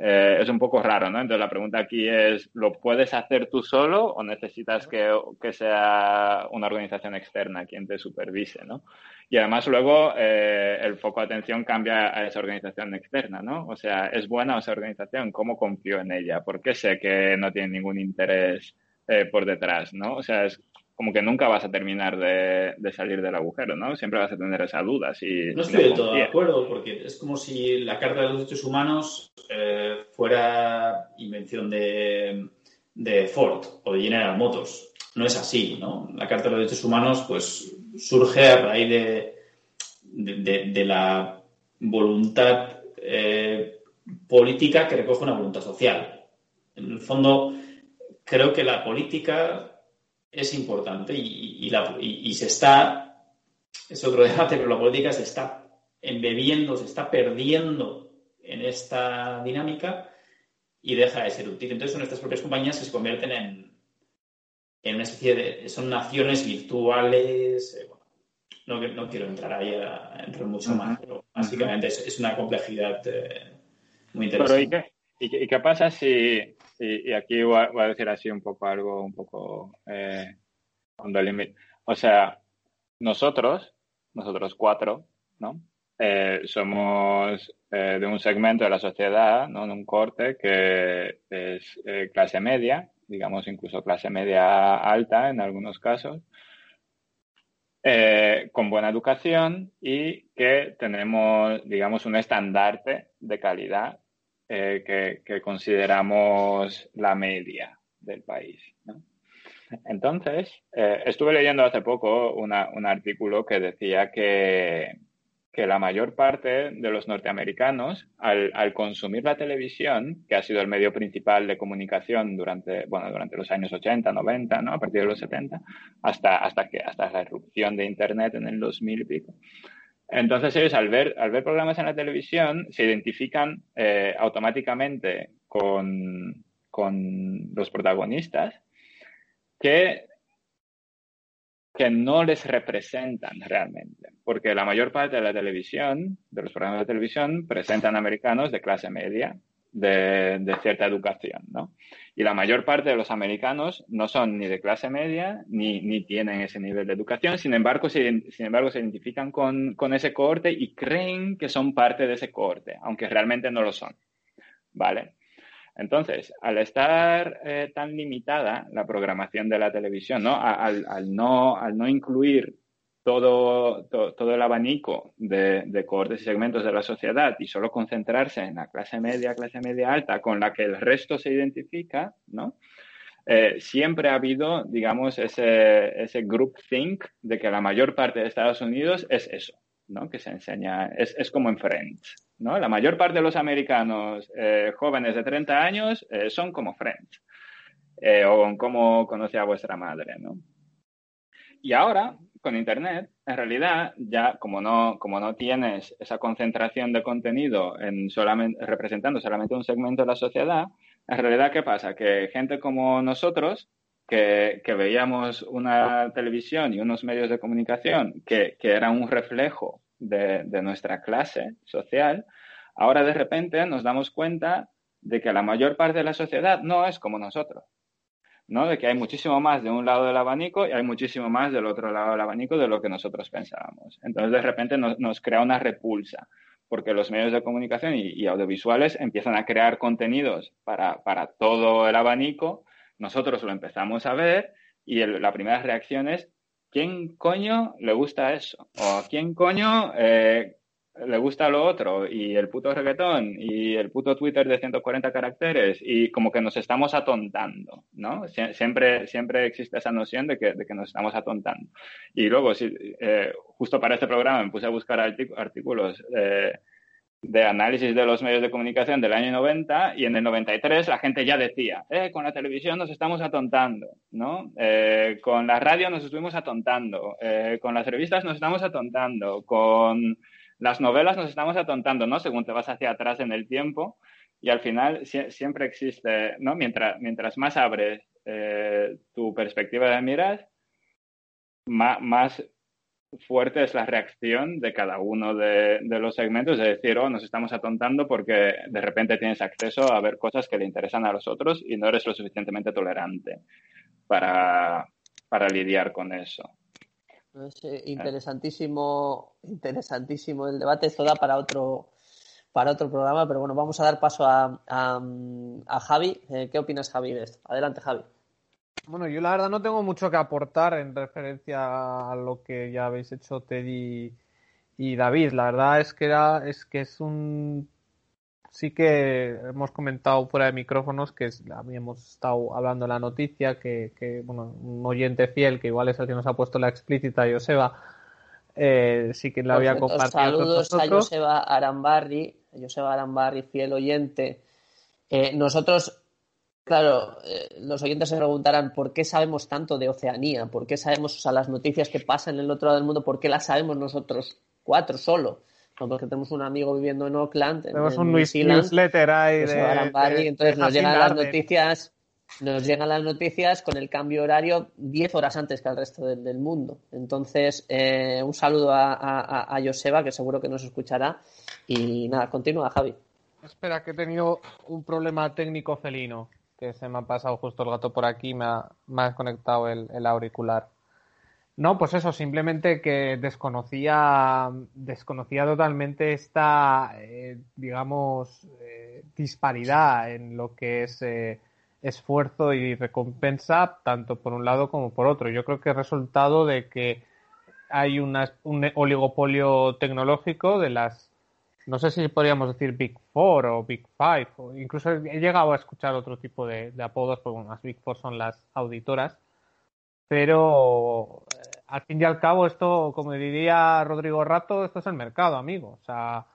Eh, es un poco raro, ¿no? Entonces la pregunta aquí es, ¿lo puedes hacer tú solo o necesitas que, que sea una organización externa quien te supervise, ¿no? Y además luego eh, el foco de atención cambia a esa organización externa, ¿no? O sea, ¿es buena esa organización? ¿Cómo confío en ella? ¿Por qué sé que no tiene ningún interés eh, por detrás, ¿no? O sea, es como que nunca vas a terminar de, salir del agujero, ¿no? Siempre vas a tener esa duda. Si, no estoy del todo de acuerdo, porque es como si la Carta de los Derechos Humanos eh, fuera invención de, de, Ford o de General Motors. No es así, ¿no? La Carta de los Derechos Humanos, pues, surge a raíz de, de, la voluntad eh, política que recoge una voluntad social. En el fondo, creo que la política es importante y, y se está, es otro debate, pero la política se está embebiendo, se está perdiendo en esta dinámica y deja de ser útil. Entonces, nuestras propias compañías se convierten en, en una especie de. son naciones virtuales. Eh, no, no, quiero entrar ahí a, entrar mucho más, pero básicamente es, una complejidad eh, muy interesante. ¿y, qué, pasa si, y aquí voy a, decir así un poco algo, un poco eh, on the limit? O sea, nosotros, nosotros cuatro, ¿no? Eh, somos eh, de un segmento de la sociedad, ¿no? de un corte que es eh, clase media, digamos incluso clase media alta en algunos casos, con buena educación y que tenemos, digamos, un estandarte de calidad que, consideramos la media del país. Entonces, estuve leyendo hace poco un artículo que decía que que la mayor parte de los norteamericanos, al, consumir la televisión, que ha sido el medio principal de comunicación durante, bueno, durante los años 80, 90, ¿no? a partir de los 70, hasta, hasta, que, hasta la irrupción de Internet en el 2000 y pico. Entonces ellos al ver, al ver programas en la televisión se identifican eh, automáticamente con, con los protagonistas que que no les representan realmente, porque la mayor parte de la televisión, de los programas de televisión, presentan americanos de clase media, de, cierta educación, ¿no? Y la mayor parte de los americanos no son ni de clase media ni, ni tienen ese nivel de educación, sin embargo, se, sin embargo, se identifican con, con ese cohorte y creen que son parte de ese cohorte, aunque realmente no lo son, ¿vale? Entonces, al estar eh, tan limitada la programación de la televisión, ¿no? Al, no, al no incluir todo, todo el abanico de, de, cohortes y segmentos de la sociedad y solo concentrarse en la clase media, clase media alta, con la que el resto se identifica, ¿no? Eh, siempre ha habido, digamos, ese, ese group think de que la mayor parte de Estados Unidos es eso, ¿no? Que se enseña, es, es como en Friends, ¿no? La mayor parte de los americanos eh, jóvenes de 30 años eh, son como Friends, eh, o como conoce a vuestra madre, ¿no? Y ahora, con Internet, en realidad, ya como no, como no tienes esa concentración de contenido en solamente, representando solamente un segmento de la sociedad, en realidad, ¿qué pasa? Que gente como nosotros, que, veíamos una televisión y unos medios de comunicación que, que eran un reflejo de, nuestra clase social, ahora de repente nos damos cuenta de que la mayor parte de la sociedad no es como nosotros. ¿No? De que hay muchísimo más de un lado del abanico y hay muchísimo más del otro lado del abanico de lo que nosotros pensábamos. Entonces, de repente nos, crea una repulsa, porque los medios de comunicación y, audiovisuales empiezan a crear contenidos para, para, todo el abanico, nosotros lo empezamos a ver y la primera reacción es, ¿quién coño le gusta eso? ¿O quién coño eh, le gusta lo otro? Y el puto reggaetón y el puto Twitter de 140 caracteres y como que nos estamos atontando, ¿no? siempre, siempre existe esa noción de que, de que nos estamos atontando. Y luego, si, eh, justo para este programa me puse a buscar artículos. Eh, de análisis de los medios de comunicación del año 90 y en el 93 la gente ya decía, eh, con la televisión nos estamos atontando, ¿no? Con la radio nos estuvimos atontando, con las revistas nos estamos atontando, con las novelas nos estamos atontando, ¿no? Según te vas hacia atrás en el tiempo y al final siempre existe, ¿no? Mientras, mientras más abres eh, tu perspectiva de miras, más, fuerte es la reacción de cada uno de, los segmentos, de decir, oh, nos estamos atontando porque de repente tienes acceso a ver cosas que le interesan a los otros y no eres lo suficientemente tolerante para, lidiar con eso. Eh, interesantísimo, interesantísimo el debate. Esto da para otro, para otro programa, pero bueno, vamos a dar paso a, a, Javi. Eh, ¿Qué opinas, Javi, de esto? Adelante, Javi. Bueno, yo la verdad no tengo mucho que aportar en referencia a lo que ya habéis hecho Teddy y David. La verdad es que era, es que es un sí que hemos comentado fuera de micrófonos que habíamos estado hablando en la noticia que, que bueno, un oyente fiel que igual es el que nos ha puesto la explícita Joseba eh, sí que la había compartido Saludos a Joseba Arambarri, Joseba Arambarri, fiel oyente. Eh, nosotros, claro, eh, los oyentes se preguntarán por qué sabemos tanto de Oceanía, por qué sabemos o sea, las noticias que pasan en el otro lado del mundo, por qué las sabemos nosotros cuatro solo. No, porque tenemos un amigo viviendo en Oakland. Tenemos un newsletter ahí de, entonces nos llegan las noticias nos llegan las noticias con el cambio horario 10 horas antes que al resto del, mundo. Entonces, eh, un saludo a, Joseba, que seguro que nos escuchará. Y nada, continúa, Javi. Espera, que he tenido un problema técnico felino, que se me ha pasado justo el gato por aquí y me ha, desconectado el, auricular. No, pues eso, simplemente que desconocía, desconocía totalmente esta, eh, digamos, eh, disparidad en lo que es esfuerzo y recompensa tanto por un lado como por otro. Yo creo que es resultado de que hay un oligopolio tecnológico de las, no sé si podríamos decir Big Four o Big Five, o incluso he llegado a escuchar otro tipo de, apodos, porque las Big Four son las auditoras, pero eh, al fin y al cabo esto, como diría Rodrigo Rato, esto es el mercado, amigo. O sea,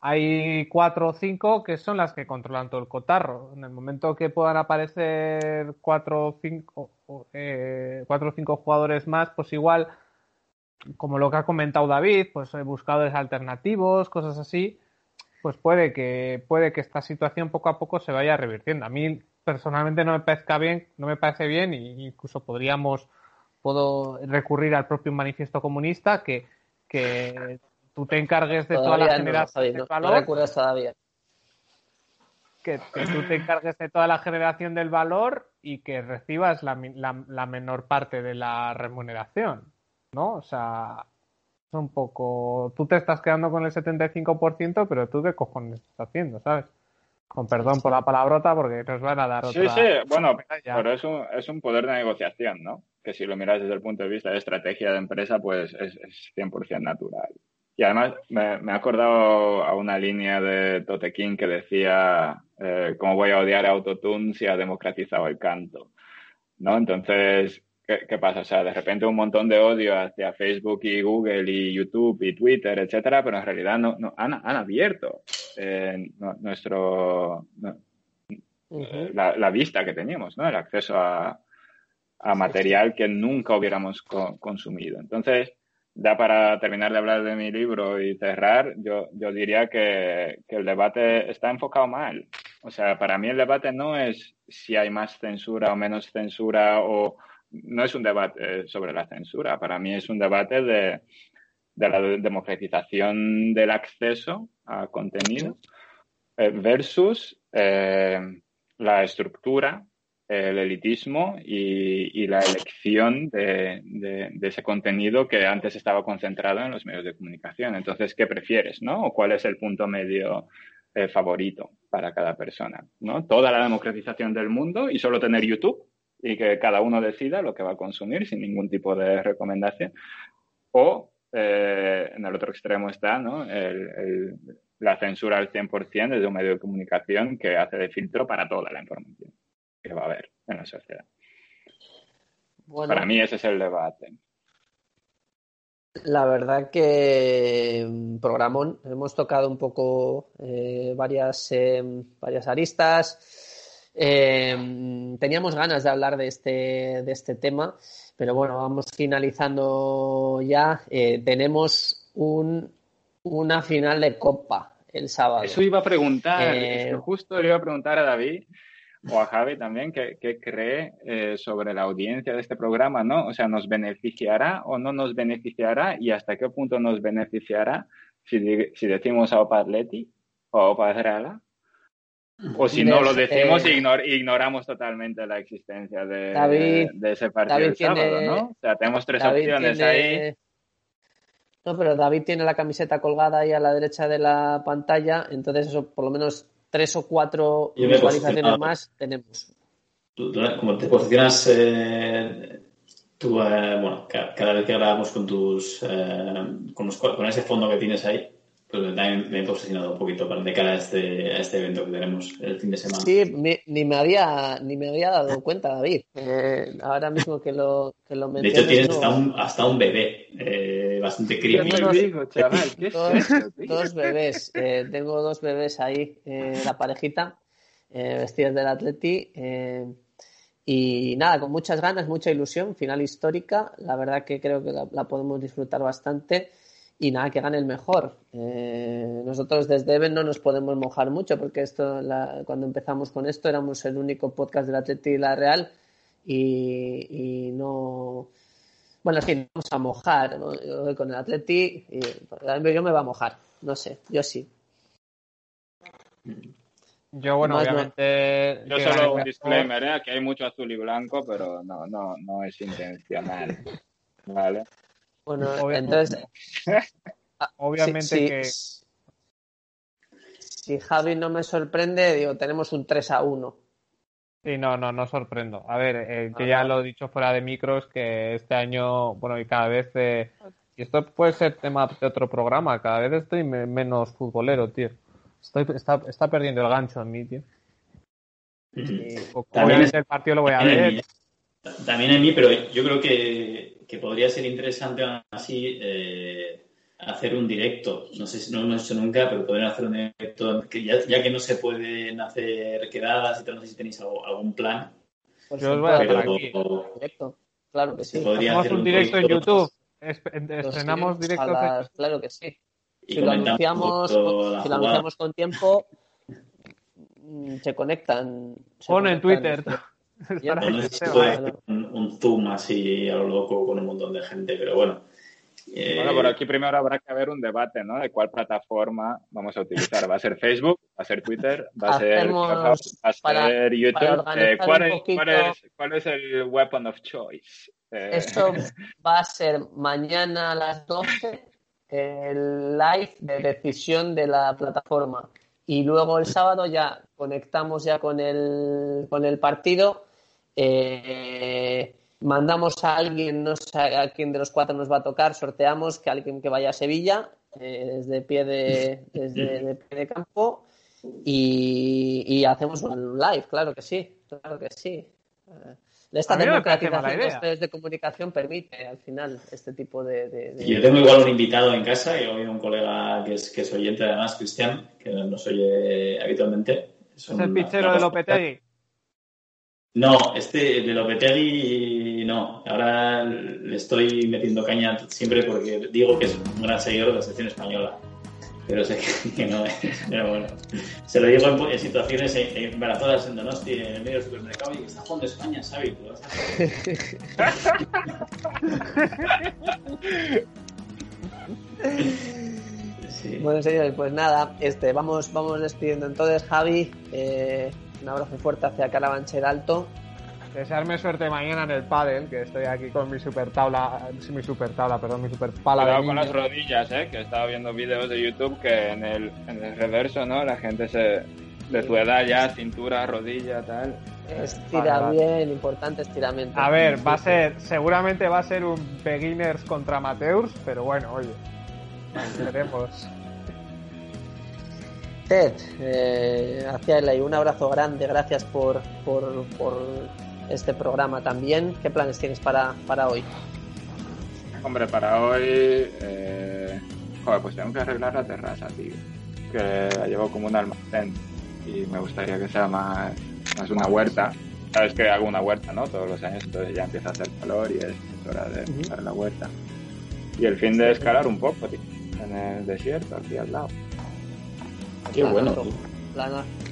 hay cuatro o cinco que son las que controlan todo el cotarro. En el momento que puedan aparecer cuatro o cinco, eh, cuatro o cinco jugadores más, pues igual, como lo que ha comentado David, pues eh, buscadores alternativos, cosas así, pues puede que, puede que esta situación poco a poco se vaya revirtiendo. A mí personalmente no me parezca bien, no me parece bien, e incluso podríamos, puedo recurrir al propio manifiesto comunista que, que tú te encargues de toda la generación del valor. todavía. Que, tú te encargues de toda la generación del valor y que recibas la, menor parte de la remuneración, ¿no? O sea, es un poco... Tú te estás quedando con el 75%, pero tú qué cojones estás haciendo, ¿sabes? Con perdón por la palabrota, porque nos van a dar otra... Sí, sí, bueno, pero es un, es un poder de negociación, ¿no? Que si lo miras desde el punto de vista de estrategia de empresa, pues es, es 100% natural. Y además me, me, he acordado a una línea de Tote King que decía eh, cómo voy a odiar a Autotune si ha democratizado el canto. ¿No? Entonces, ¿qué, pasa? O sea, de repente un montón de odio hacia Facebook y Google y YouTube y Twitter, etcétera, pero en realidad no, no han, han abierto eh, nuestro la, la, vista que teníamos, ¿no? El acceso a, a material que nunca hubiéramos consumido. Entonces, ya para terminar de hablar de mi libro y cerrar, yo, yo diría que, que, el debate está enfocado mal. O sea, para mí el debate no es si hay más censura o menos censura o no es un debate sobre la censura. Para mí es un debate de, de la democratización del acceso a contenido eh, versus eh, la estructura el elitismo y, la elección de, ese contenido que antes estaba concentrado en los medios de comunicación. Entonces, ¿qué prefieres, no? ¿O cuál es el punto medio eh, favorito para cada persona, no? Toda la democratización del mundo y solo tener YouTube y que cada uno decida lo que va a consumir sin ningún tipo de recomendación. O eh, en el otro extremo está ¿no? la censura al 100% desde un medio de comunicación que hace de filtro para toda la información que va a haber en la sociedad. Para mí ese es el debate. La verdad que mm, programón, hemos tocado un poco eh, varias, eh, varias aristas. Eh, teníamos ganas de hablar de este, de este tema, pero bueno, vamos finalizando ya. tenemos un, una final de Copa el sábado. Eso iba a preguntar, justo le iba a preguntar a David o a Javi también, ¿qué, cree eh, sobre la audiencia de este programa? ¿no? O sea, ¿nos beneficiará o no nos beneficiará? ¿Y hasta qué punto nos beneficiará si, si decimos a Opa Atleti o a Opa Reala? O si no lo decimos, eh, ignoramos totalmente la existencia de, de ese partido del sábado, ¿no? O sea, tenemos tres opciones ahí. No, pero David tiene la camiseta colgada ahí a la derecha de la pantalla, entonces eso por lo menos tres o cuatro visualizaciones más tenemos. como te posicionas eh, tú, eh, bueno, cada, vez que grabamos con tus, eh, con, ese fondo que tienes ahí, pues también me he posicionado un poquito para de cara a este, a este evento que tenemos el fin de semana. Sí, ni, ni me había ni me había dado cuenta, David. Eh, ahora mismo que lo que lo De hecho, tienes no. hasta un, hasta un bebé eh, bastante creepy. ¿Qué te digo, chaval? ¿Qué es dos, bebés. eh, tengo dos bebés ahí, eh, la parejita, eh, vestidos del Atleti. eh, y nada, con muchas ganas, mucha ilusión, final histórica. La verdad que creo que la, la podemos disfrutar bastante. Y nada, que gane el mejor. Eh, nosotros desde Even no nos podemos mojar mucho porque esto, la- cuando empezamos con esto, éramos el único podcast del Atleti y la Real. Y, y no. Bueno, sí, nos vamos a mojar ¿no? Yo voy con el Atleti. Y, yo me va a mojar, no sé, yo sí. Yo, bueno, Más no. obviamente. Yo solo un disclaimer, ¿eh? que hay mucho azul y blanco, pero no, no, no es intencional. ¿Vale? Bueno, entonces. ah, Obviamente sí, sí. que- Si Javi no me sorprende, digo, tenemos un 3 a 1. Sí, no, no, no sorprendo. A ver, eh, que Ah, ya vale. lo he dicho fuera de micros, que este año, bueno, y cada vez, eh, y esto puede ser tema de otro programa, cada vez estoy me- menos futbolero, tío. Estoy, está, está perdiendo el gancho en mí, tío. También Obviamente el partido lo voy a ver. También en mí, pero yo creo que, que podría ser interesante aún así eh, hacer un directo. No sé si no lo hemos hecho nunca, pero podrían hacer un directo, que ya, ya que no se pueden hacer quedadas y tal, no sé si tenéis algo- algún plan. Por Yo os voy a Pero aquí. directo. Claro que sí. Hacemos un directo en YouTube. Es- Pues Estrenamos directos. a las- en- Claro que sí. y Si lo anunciamos, si lo anunciamos con tiempo, mm, se conectan. se Pon en. Twitter. Ya, Estará O no ahí sé el si tema, puede ¿eh? hacer un, un zoom así a lo loco con un montón de gente, pero bueno. Eh, Bueno, pero aquí primero habrá que haber un debate, ¿no? De cuál plataforma vamos a utilizar. ¿Va a ser Facebook? ¿Va a ser Twitter? ¿Va a ser? ¿Va a ser para- YouTube? para Eh, ¿cuál, es, poquito- cuál, es, cuál es el weapon of choice? Eh, Esto va a ser mañana a las 12 el live de decisión de la plataforma. Y luego el sábado ya conectamos ya con el, con el partido. Eh, mandamos a alguien, no sé a quién de los cuatro nos va a tocar, sorteamos que alguien que vaya a Sevilla eh, desde pie de, desde de pie de campo y, y hacemos un live, claro que sí, claro que sí. Eh, esta democratización de los medios de comunicación permite al final este tipo de... de- de- Yo tengo igual un invitado en casa, y hoy un colega que es, que es oyente además, Cristian, que nos oye habitualmente. Es el pichero de Lopetegui. No, este de Lopetegui no. Ahora le estoy metiendo caña siempre porque digo que es un gran seguidor de la selección española. Pero sé que, no es. Pero bueno. Se lo digo en, en situaciones en embarazadas en Donosti, en el medio del supermercado, y está jugando España, ¿sabes? Sí. Bueno, señores, pues nada, este, vamos, vamos despidiendo entonces, Javi. eh, un abrazo fuerte hacia Carabanchel Alto. Desearme suerte mañana en el pádel, que estoy aquí con mi super tabla, mi super tabla, perdón, mi super pala de Cuidado con las rodillas, ¿eh? Que estaba viendo vídeos de YouTube que en el, en el reverso, ¿no? La gente se... De tu edad ya, cintura, rodilla, tal. Estira Vale, vale. bien, importante estiramiento. A ver, va a ser, seguramente va a ser un beginners contra amateurs, pero bueno, oye, veremos. Ted, eh, hacia LA, un abrazo grande, gracias por, por, por este programa también. ¿Qué planes tienes para, para hoy? Hombre, para hoy... Eh... Joder, pues tengo que arreglar la terraza, tío. Que la llevo como un almacén. Y me gustaría que sea más, más una huerta. Sabes que hago una huerta, ¿no? Todos los años, entonces ya empieza a hacer calor y es, hora de empezar la huerta. Y el fin de escalar un poco, tío. En el desierto, aquí al lado. Qué bueno.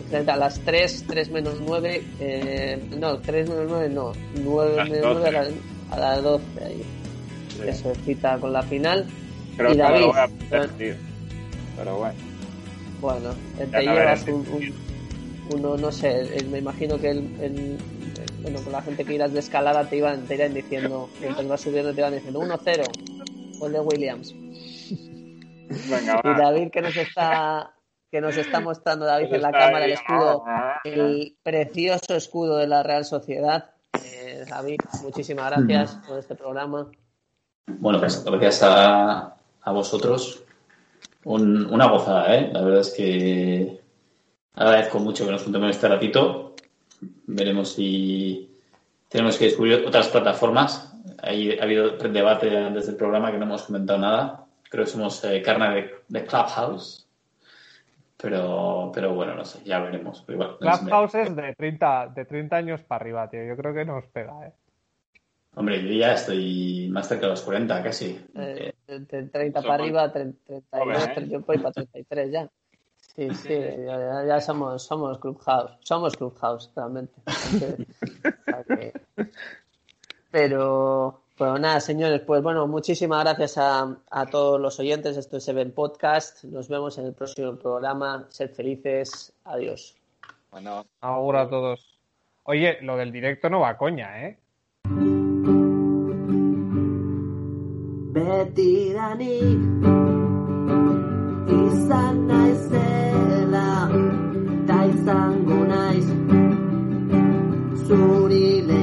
Excelente, A las 3, 3 menos 9, eh, no, 3 menos 9, no, 9 Las menos 9 a 12. las, a las 12, ahí, Sí. que se cita con la final. Creo Y David, lo voy a perder, tío. Pero bueno. Bueno, eh, Ya te no llevas un, un- uno, no sé, eh, me imagino que el, el- bueno, con la gente que irás de escalada te iban, te irán diciendo, mientras vas subiendo te iban diciendo 1-0, gol de Williams. Venga, Y va. David que nos está que nos está mostrando David Pues en la cámara el escudo, Ah, el precioso escudo de la Real Sociedad. Eh, David, muchísimas gracias por este programa. Bueno, pues gracias a, a vosotros una gozada, ¿eh? La verdad es que agradezco mucho que nos juntemos este ratito. Veremos si tenemos que descubrir otras plataformas. Ahí ha habido debate antes del programa que no hemos comentado nada. Creo que somos eh, carne de, Clubhouse. Pero, pero bueno, no sé, ya veremos. Clubhouse es de 30, de 30 años para arriba, tío. Yo creo que nos pega, ¿eh? Hombre, yo ya estoy más cerca de los 40 casi. Eh, de 30 para arriba, 32, ¿eh? yo voy para 33 ya. Sí, sí, ya, somos, somos Clubhouse, somos Clubhouse, realmente. Pero, pero nada, señores, pues bueno, muchísimas gracias a, a todos los oyentes. Esto es Seven Podcast. Nos vemos en el próximo programa. Sed felices. Adiós. Bueno, ahora a todos. Oye, lo del directo no va a coña, ¿eh? izan naizela ta izango naiz zuri